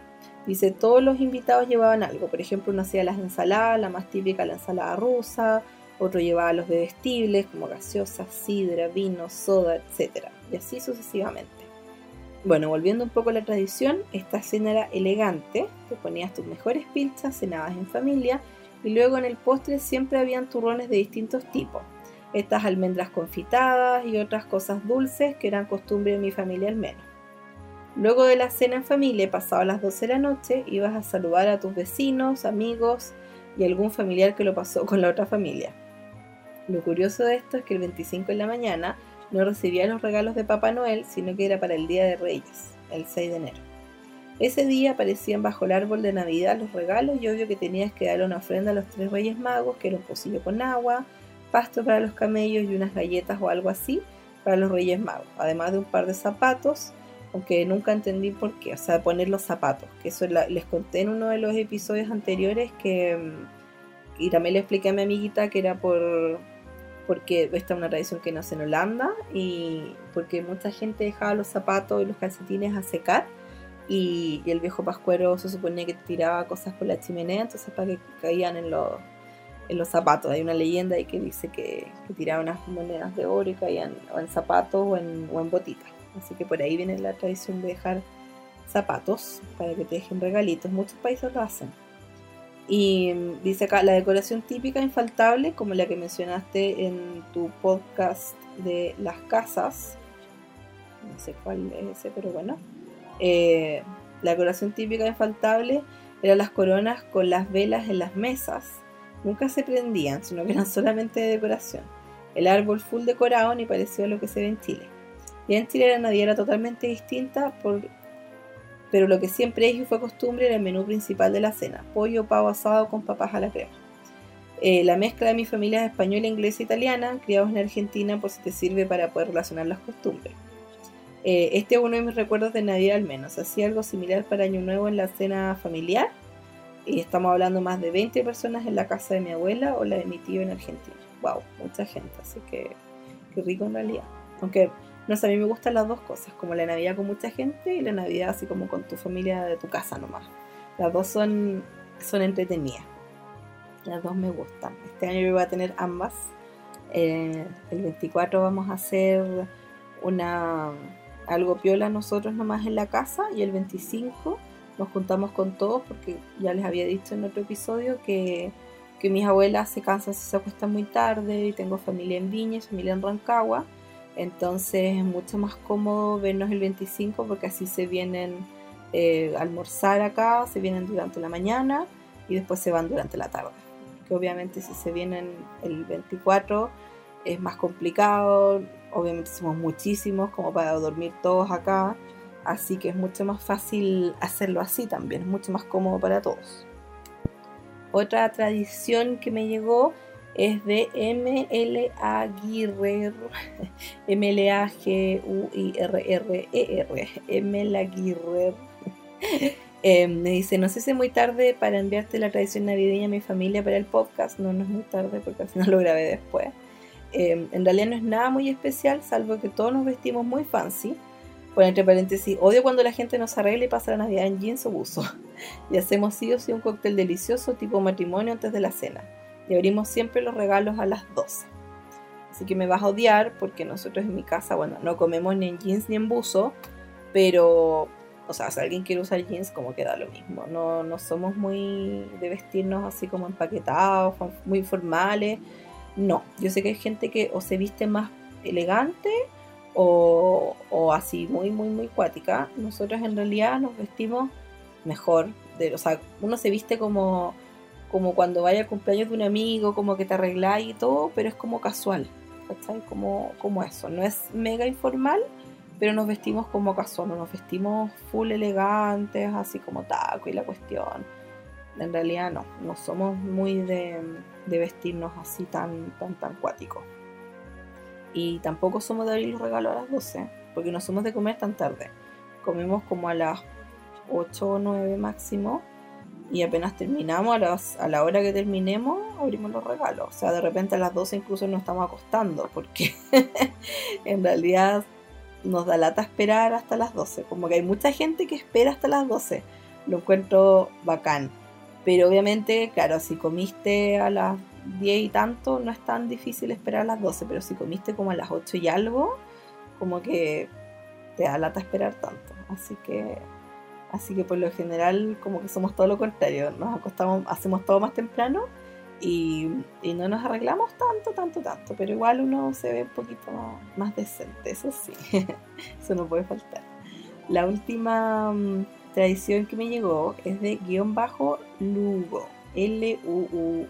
Dice, todos los invitados llevaban algo. Por ejemplo, uno hacía las ensaladas, la más típica la ensalada rusa, otro llevaba los bebestibles como gaseosas, sidra, vino, soda, etc. Y así sucesivamente. Bueno, volviendo un poco a la tradición, esta cena era elegante, te ponías tus mejores pilchas, cenabas en familia y luego en el postre siempre habían turrones de distintos tipos. Estas almendras confitadas y otras cosas dulces que eran costumbre de mi familia al menos. Luego de la cena en familia, pasado las 12 de la noche, ibas a saludar a tus vecinos, amigos y algún familiar que lo pasó con la otra familia. Lo curioso de esto es que el 25 en la mañana no recibía los regalos de Papá Noel, sino que era para el Día de Reyes, el 6 de enero. Ese día aparecían bajo el árbol de Navidad los regalos y obvio que tenías que darle una ofrenda a los tres Reyes Magos, que era un pocillo con agua, pasto para los camellos y unas galletas o algo así para los Reyes Magos, además de un par de zapatos, aunque nunca entendí por qué, o sea, poner los zapatos, que eso les conté en uno de los episodios anteriores que mm, y también le expliqué a mi amiguita que era por porque esta es una tradición que nace en Holanda y porque mucha gente dejaba los zapatos y los calcetines a secar y, el viejo pascuero se suponía que tiraba cosas por la chimenea, entonces para que caían en los, en los zapatos. Hay una leyenda ahí que dice que, que tiraba unas monedas de oro y caían o en zapatos o en, o en botitas. Así que por ahí viene la tradición de dejar zapatos para que te dejen regalitos. Muchos países lo hacen. Y dice acá, la decoración típica infaltable, como la que mencionaste en tu podcast de las casas, no sé cuál es ese, pero bueno, eh, la decoración típica infaltable eran las coronas con las velas en las mesas. Nunca se prendían, sino que eran solamente de decoración. El árbol full decorado ni pareció a lo que se ve en Chile. Y en Chile la Navidad era totalmente distinta, por, pero lo que siempre es y fue costumbre era el menú principal de la cena, pollo, pavo asado con papas a la crema. Eh, la mezcla de mi familia es española, inglesa e italiana, criados en Argentina por si te sirve para poder relacionar las costumbres. Eh, este es uno de mis recuerdos de Navidad al menos. Hacía algo similar para Año Nuevo en la cena familiar. Y estamos hablando más de 20 personas en la casa de mi abuela o la de mi tío en Argentina. Wow, mucha gente. Así que qué rico en realidad. Aunque no sé, a mí me gustan las dos cosas, como la Navidad con mucha gente y la Navidad así como con tu familia de tu casa nomás. Las dos son, son entretenidas. Las dos me gustan. Este año yo voy a tener ambas. Eh, el 24 vamos a hacer una algo piola nosotros nomás en la casa y el 25 nos juntamos con todos porque ya les había dicho en otro episodio que, que mis abuelas se cansan si se acuestan muy tarde y tengo familia en Viña, familia en Rancagua. Entonces es mucho más cómodo vernos el 25 porque así se vienen eh, a almorzar acá, se vienen durante la mañana y después se van durante la tarde. Que obviamente si se vienen el 24 es más complicado, obviamente somos muchísimos como para dormir todos acá, así que es mucho más fácil hacerlo así también, es mucho más cómodo para todos. Otra tradición que me llegó es de ML Aguirre, M A G U I R R E R, M Aguirre. Em, me dice, no sé si es muy tarde para enviarte la tradición navideña a mi familia para el podcast. No, no es muy tarde porque al final lo grabé después. Em, en realidad no es nada muy especial, salvo que todos nos vestimos muy fancy. Por entre paréntesis, odio cuando la gente nos arregla y pasa la Navidad en jeans o buzo. y hacemos sí o sí un cóctel delicioso tipo matrimonio antes de la cena. Y abrimos siempre los regalos a las 12. Así que me vas a odiar porque nosotros en mi casa, bueno, no comemos ni en jeans ni en buzo, pero, o sea, si alguien quiere usar jeans, como queda lo mismo. No, no somos muy de vestirnos así como empaquetados, muy formales no, yo sé que hay gente que o se viste más elegante o, así muy, muy, muy cuática. Nosotros en realidad nos vestimos mejor. De, o sea, uno se viste como, como cuando vaya al cumpleaños de un amigo, como que te arregláis y todo, pero es como casual. ¿Cachai? Como, como eso. No es mega informal, pero nos vestimos como casual. Nos vestimos full elegantes, así como taco y la cuestión en realidad no, no somos muy de, vestirnos así tan, tan, tan cuáticos. Y tampoco somos de abrir los regalos a las 12, porque no somos de comer tan tarde. Comemos como a las 8 o 9 máximo y apenas terminamos, a, a la hora que terminemos, abrimos los regalos. O sea, de repente a las 12 incluso nos estamos acostando, porque en realidad nos da lata esperar hasta las 12. Como que hay mucha gente que espera hasta las 12. Lo encuentro bacán pero obviamente, claro, si comiste a las 10 y tanto, no es tan difícil esperar a las 12, pero si comiste como a las 8 y algo, como que te da lata esperar tanto. Así que, así que por lo general, como que somos todo lo contrario, nos acostamos, hacemos todo más temprano y, no nos arreglamos tanto, tanto, tanto, pero igual uno se ve un poquito más decente, eso sí, eso no puede faltar. La última mm, tradición que me llegó es de guion bajo Lugo, L-U-U-G-G-O.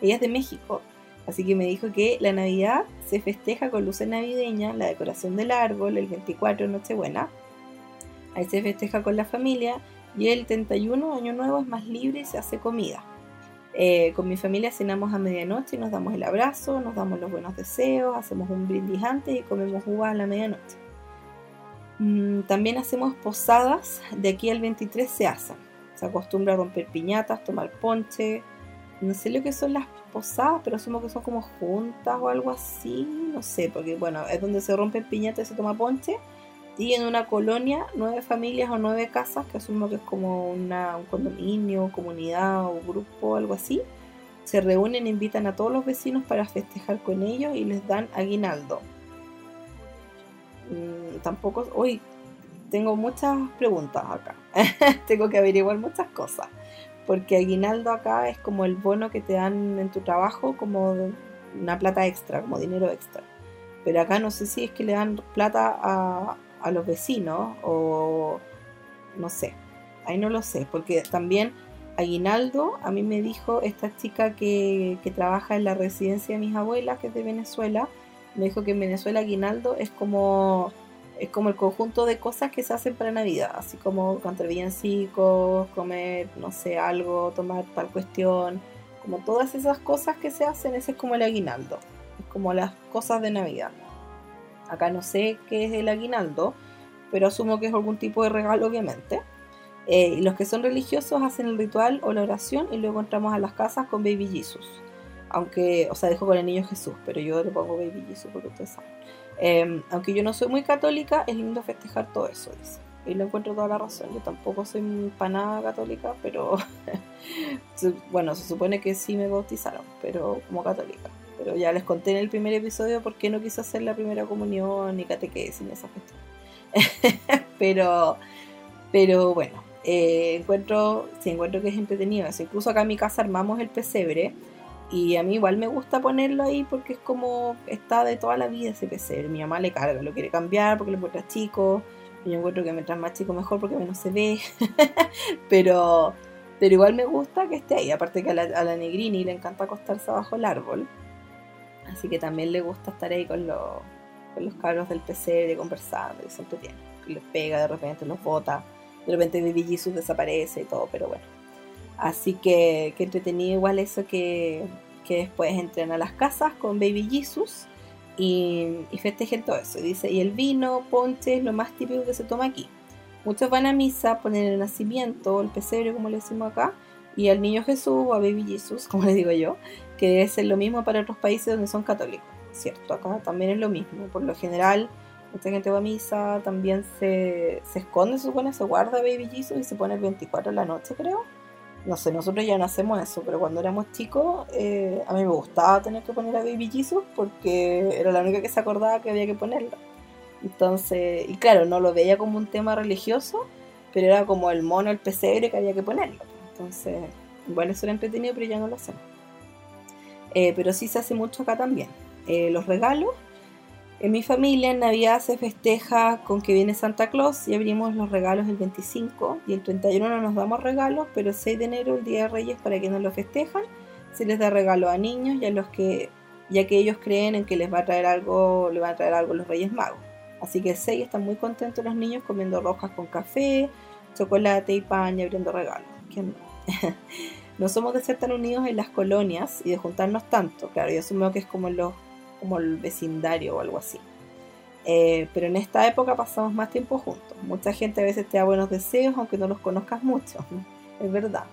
Ella es de México Así que me dijo que la Navidad se festeja con luces navideñas, la decoración del árbol, el 24 Nochebuena. Ahí se festeja con la familia y el 31 Año Nuevo es más libre y se hace comida. Eh, con mi familia cenamos a medianoche y nos damos el abrazo, nos damos los buenos deseos, hacemos un brindis antes y comemos uvas a la medianoche. Mm, también hacemos posadas, de aquí al 23 se hacen. Se acostumbra a romper piñatas, tomar ponche. No sé lo que son las posadas, pero asumo que son como juntas o algo así. No sé, porque bueno, es donde se rompen piñatas y se toma ponche. Y en una colonia, nueve familias o nueve casas, que asumo que es como una, un condominio, comunidad o grupo, algo así, se reúnen e invitan a todos los vecinos para festejar con ellos y les dan aguinaldo. Mm, tampoco, hoy tengo muchas preguntas acá. tengo que averiguar muchas cosas. Porque aguinaldo acá es como el bono que te dan en tu trabajo, como una plata extra, como dinero extra. Pero acá no sé si es que le dan plata a, a los vecinos o no sé, ahí no lo sé, porque también aguinaldo, a mí me dijo esta chica que, que, trabaja en la residencia de mis abuelas, que es de Venezuela, me dijo que en Venezuela aguinaldo es como es como el conjunto de cosas que se hacen para Navidad, así como cantar villancicos, comer, no sé, algo, tomar tal cuestión, como todas esas cosas que se hacen, ese es como el aguinaldo, es como las cosas de Navidad. Acá no sé qué es el aguinaldo, pero asumo que es algún tipo de regalo, obviamente. Eh, y los que son religiosos hacen el ritual o la oración y luego entramos a las casas con Baby Jesus. Aunque, o sea, dejo con el niño Jesús, pero yo le pongo Baby Jesus porque ustedes saben. Em, aunque yo no soy muy católica, es lindo festejar todo eso, dice. Y lo encuentro toda la razón. Yo tampoco soy para nada católica, pero bueno, se supone que sí me bautizaron, pero como católica. Pero ya les conté en el primer episodio por qué no quise hacer la primera comunión ni catequesis ni esa cuestión. pero, pero bueno, eh, encuentro, sí, encuentro que es entretenido. incluso acá en mi casa armamos el pesebre y a mí igual me gusta ponerlo ahí porque es como está de toda la vida ese pesebre. Mi mamá le carga, lo quiere cambiar porque lo encuentra chico. Y yo encuentro que mientras más chico mejor porque menos se ve. pero, pero igual me gusta que esté ahí. Aparte que a la, a la Negrini le encanta acostarse abajo el árbol. Así que también le gusta estar ahí con, los, con los cabros del PC conversando y siempre tiene. Les pega, de repente los bota, de repente Baby Jesus desaparece y todo, pero bueno. Así que, que entretenido igual eso que, que después entren a las casas con Baby Jesus y, y festejen todo eso. Y dice, y el vino, ponche es lo más típico que se toma aquí. Muchos van a misa, ponen el nacimiento, el pesebre como le decimos acá, y al niño Jesús o a Baby Jesus, como le digo yo, que debe ser lo mismo para otros países donde son católicos, ¿cierto? Acá también es lo mismo. Por lo general, mucha gente va a misa, también se, se esconde, se supone, se guarda Baby Jesus y se pone el 24 de la noche, creo. No sé, nosotros ya no hacemos eso, pero cuando éramos chicos, eh, a mí me gustaba tener que poner a Baby Jesus porque era la única que se acordaba que había que ponerla. Entonces, y claro, no lo veía como un tema religioso, pero era como el mono, el pesebre que había que ponerlo. Entonces, bueno, eso era entretenido, pero ya no lo hacemos. Eh, pero sí se hace mucho acá también. Eh, los regalos. En mi familia en Navidad se festeja con que viene Santa Claus y abrimos los regalos el 25 y el 31 no nos damos regalos, pero el 6 de enero, el Día de Reyes, para quienes lo festejan, se les da regalo a niños y a los que, ya que ellos creen en que les va a traer algo, le van a traer algo los Reyes Magos. Así que el 6 están muy contentos los niños comiendo rojas con café, chocolate y pan y abriendo regalos. ¿Quién no? no somos de ser tan unidos en las colonias y de juntarnos tanto. Claro, yo asumo que es como, los, como el vecindario o algo así. Eh, pero en esta época pasamos más tiempo juntos. Mucha gente a veces te da buenos deseos aunque no los conozcas mucho. Es verdad.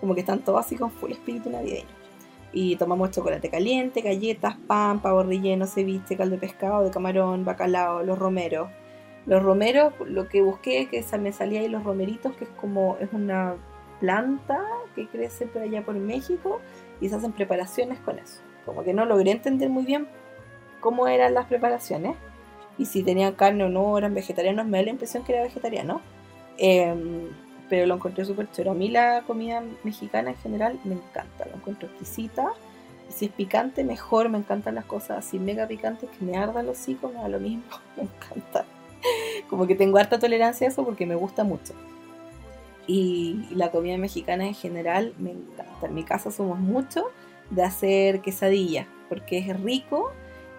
Como que están todos así con full espíritu navideño. Y tomamos chocolate caliente, galletas, pan, pavo relleno, ceviche, caldo de pescado, de camarón, bacalao, los romeros. Los romeros, lo que busqué, que me salía ahí los romeritos, que es como, es una planta que crece por allá por México y se hacen preparaciones con eso. Como que no logré entender muy bien cómo eran las preparaciones y si tenían carne o no, eran vegetarianos. Me da la impresión que era vegetariano, em, pero lo encontré súper chulo. A mí la comida mexicana en general me encanta, lo encuentro exquisita. si es picante, mejor. Me encantan las cosas así mega picantes que me arda los hocico, me da lo mismo. Me encanta. Como que tengo harta tolerancia a eso porque me gusta mucho. Y, la comida mexicana en general me encanta. En mi casa somos mucho de hacer quesadillas. porque es rico.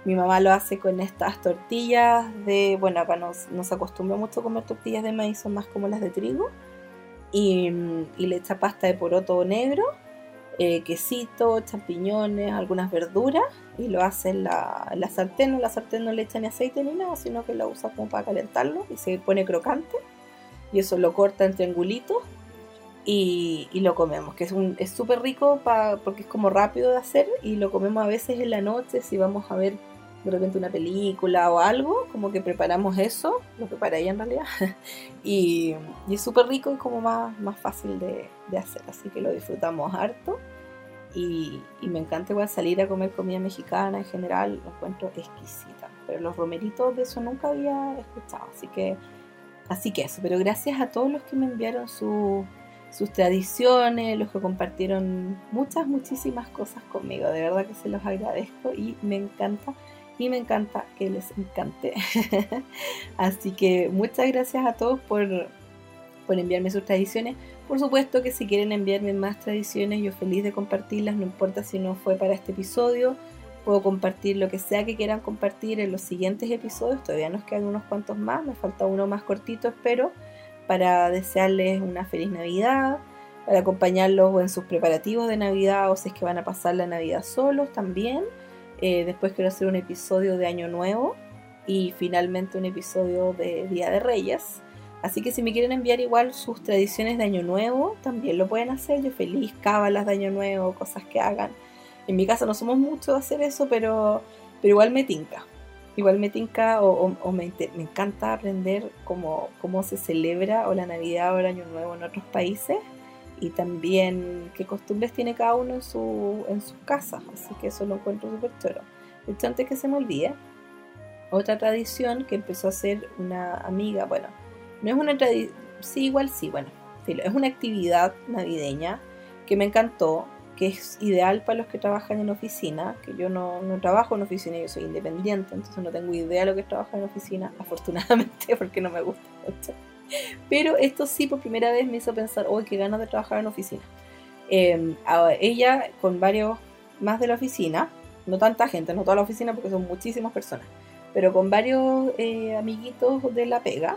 Mi mamá lo hace con estas tortillas de, bueno, acá nos, nos acostumbra mucho a comer tortillas de maíz, son más como las de trigo. Y, y le echa pasta de poroto negro, eh, quesito, champiñones, algunas verduras y lo hace en la, la sartén. En la sartén no le echa ni aceite ni nada, sino que la usa como para calentarlo y se pone crocante. Y eso lo corta en triangulitos y, lo comemos, que es súper rico porque es como rápido de hacer y lo comemos a veces en la noche si vamos a ver de repente una película o algo, como que preparamos eso, lo prepara ella en realidad, y, es súper rico y como más, más fácil de, hacer, así que lo disfrutamos harto. Y, me encanta igual salir a comer comida mexicana en general, lo encuentro exquisita. Pero los romeritos de eso nunca había escuchado, así que, así que eso. Pero gracias a todos los que me enviaron su, sus tradiciones, los que compartieron muchas, muchísimas cosas conmigo. De verdad que se los agradezco y me encanta. Y me encanta que les encante. Así que muchas gracias a todos por, por enviarme sus tradiciones. Por supuesto que si quieren enviarme más tradiciones, yo feliz de compartirlas, no importa si no fue para este episodio. Puedo compartir lo que sea que quieran compartir en los siguientes episodios. Todavía nos quedan unos cuantos más, me falta uno más cortito, espero para desearles una feliz Navidad, para acompañarlos en sus preparativos de Navidad o si es que van a pasar la Navidad solos también. Eh, después quiero hacer un episodio de Año Nuevo y finalmente un episodio de Día de Reyes. Así que si me quieren enviar igual sus tradiciones de Año Nuevo, también lo pueden hacer. Yo feliz, cábalas de Año Nuevo, cosas que hagan. En mi casa no somos muchos de hacer eso, pero, pero igual me tinca igual me tinca o, me, encanta aprender cómo, cómo se celebra o la Navidad o el Año Nuevo en otros países y también qué costumbres tiene cada uno en, su, en sus casas. Así que eso lo encuentro súper choro. De hecho, antes que se me olvide, otra tradición que empezó a hacer una amiga, bueno, no es una tradición, sí, igual sí, bueno, es una actividad navideña que me encantó, que es ideal para los que trabajan en oficina, que yo no, no, trabajo en oficina, yo soy independiente, entonces no tengo idea de lo que es trabajar en oficina, afortunadamente, porque no me gusta mucho. Pero esto sí por primera vez me hizo pensar, hoy qué ganas de trabajar en oficina. Em, ella con varios más de la oficina, no tanta gente, no toda la oficina porque son muchísimas personas, pero con varios eh, amiguitos de la pega,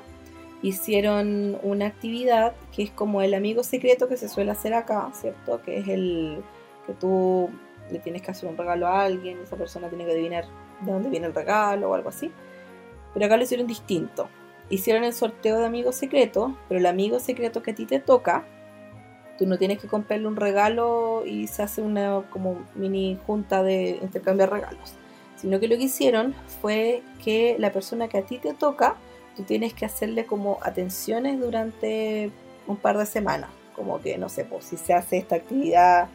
hicieron una actividad que es como el amigo secreto que se suele hacer acá, ¿cierto? Que es el que tú le tienes que hacer un regalo a alguien, esa persona tiene que adivinar de dónde viene el regalo o algo así. Pero acá lo hicieron distinto. Hicieron el sorteo de amigo secreto, pero el amigo secreto que a ti te toca, tú no tienes que comprarle un regalo y se hace una como mini junta de intercambio de regalos. Sino que lo que hicieron fue que la persona que a ti te toca tú tienes que hacerle como atenciones durante un par de semanas. Como que, no sé, pues si se hace esta actividad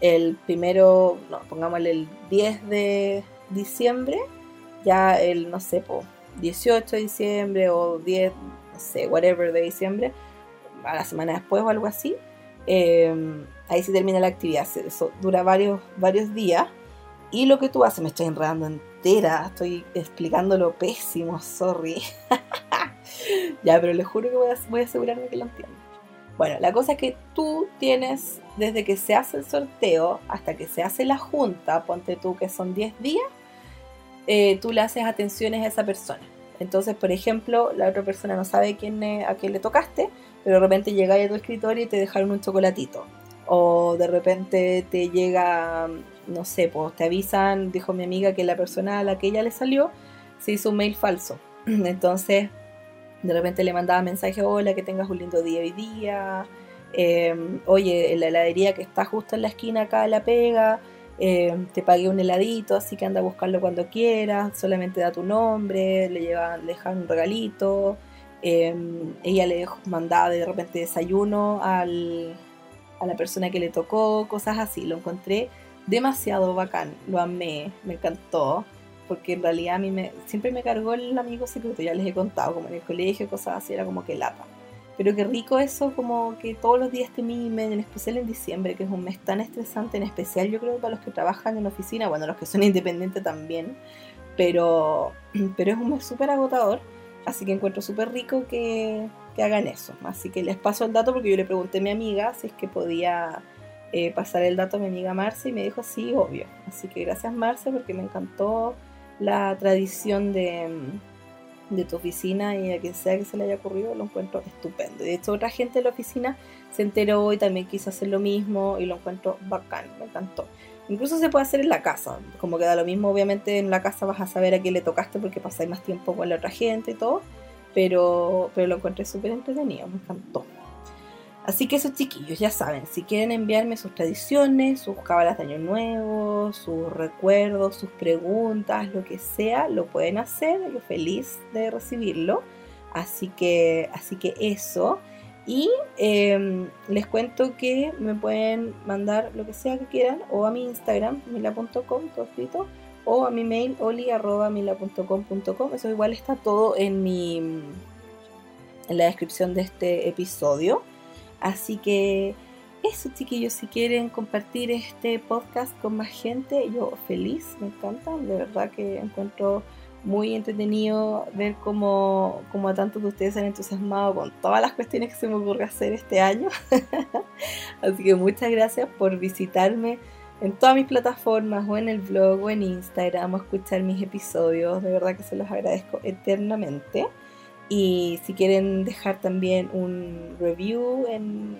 el primero, no, pongámosle el 10 de diciembre, ya el, no sé, pues 18 de diciembre o 10, no sé, whatever de diciembre, a la semana después o algo así, em, ahí se termina la actividad. Eso dura varios, varios días. Y lo que tú haces, me estoy enredando en estoy explicándolo pésimo, sorry. ya, pero les juro que voy a, voy a asegurarme que lo entiendan. Bueno, la cosa es que tú tienes, desde que se hace el sorteo hasta que se hace la junta, ponte tú que son 10 días, eh, tú le haces atenciones a esa persona. Entonces, por ejemplo, la otra persona no sabe quién a quién le tocaste, pero de repente llega a tu escritorio y te dejaron un chocolatito. O de repente te llega no sé, pues te avisan, dijo mi amiga, que la persona a la que ella le salió se hizo un mail falso. Entonces, de repente le mandaba mensaje, hola, que tengas un lindo día hoy día. Em, oye, en la heladería que está justo en la esquina acá la pega, em, te pagué un heladito, así que anda a buscarlo cuando quieras, solamente da tu nombre, le llevan, le dejan un regalito. Em, ella le mandaba de repente desayuno al, a la persona que le tocó, cosas así. Lo encontré demasiado bacán, lo amé, me encantó, porque en realidad a mí me, siempre me cargó el amigo secreto, ya les he contado, como en el colegio, cosas así, era como que lata. Pero qué rico eso, como que todos los días te mimen, en especial en diciembre, que es un mes tan estresante, en especial yo creo para los que trabajan en oficina, bueno, los que son independientes también, pero, pero es un mes súper agotador, así que encuentro súper rico que, que hagan eso. Así que les paso el dato porque yo le pregunté a mi amiga si es que podía eh, pasar el dato a mi amiga Marce y me dijo sí, obvio. Así que gracias Marce porque me encantó la tradición de, de tu oficina y a quien sea que se le haya ocurrido lo encuentro estupendo. De hecho otra gente de la oficina se enteró y también quiso hacer lo mismo y lo encuentro bacán, me encantó. Incluso se puede hacer en la casa, como queda lo mismo, obviamente en la casa vas a saber a quién le tocaste porque pasáis más tiempo con la otra gente y todo, pero, pero lo encontré súper entretenido, me encantó. Así que esos chiquillos ya saben, si quieren enviarme sus tradiciones, sus cabalas de año nuevo, sus recuerdos, sus preguntas, lo que sea, lo pueden hacer. Yo feliz de recibirlo. Así que, así que eso. Y em, les cuento que me pueden mandar lo que sea que quieran o a mi Instagram, mila.com, todo escrito, o a mi mail, oli.mila.com.com. Eso igual está todo en mi en la descripción de este episodio. Así que eso, chiquillos, si quieren compartir este podcast con más gente, yo feliz, me encanta, de verdad que encuentro muy entretenido ver cómo, cómo a tantos de ustedes se han entusiasmado con todas las cuestiones que se me ocurre hacer este año. Así que muchas gracias por visitarme en todas mis plataformas o en el blog o en Instagram o escuchar mis episodios. De verdad que se los agradezco eternamente. Y si quieren dejar también un review en,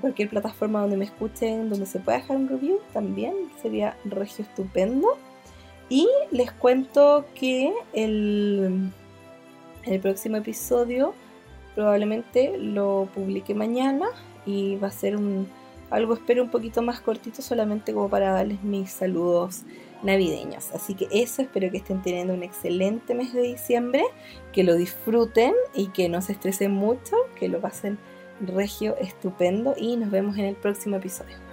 cualquier plataforma donde me escuchen, donde se pueda dejar un review, también sería regio estupendo. Y les cuento que el, el próximo episodio probablemente lo publique mañana y va a ser un, algo espero un poquito más cortito solamente como para darles mis saludos navideños. Así que eso, espero que estén teniendo un excelente mes de diciembre, que lo disfruten y que no se estresen mucho, que lo pasen regio estupendo y nos vemos en el próximo episodio.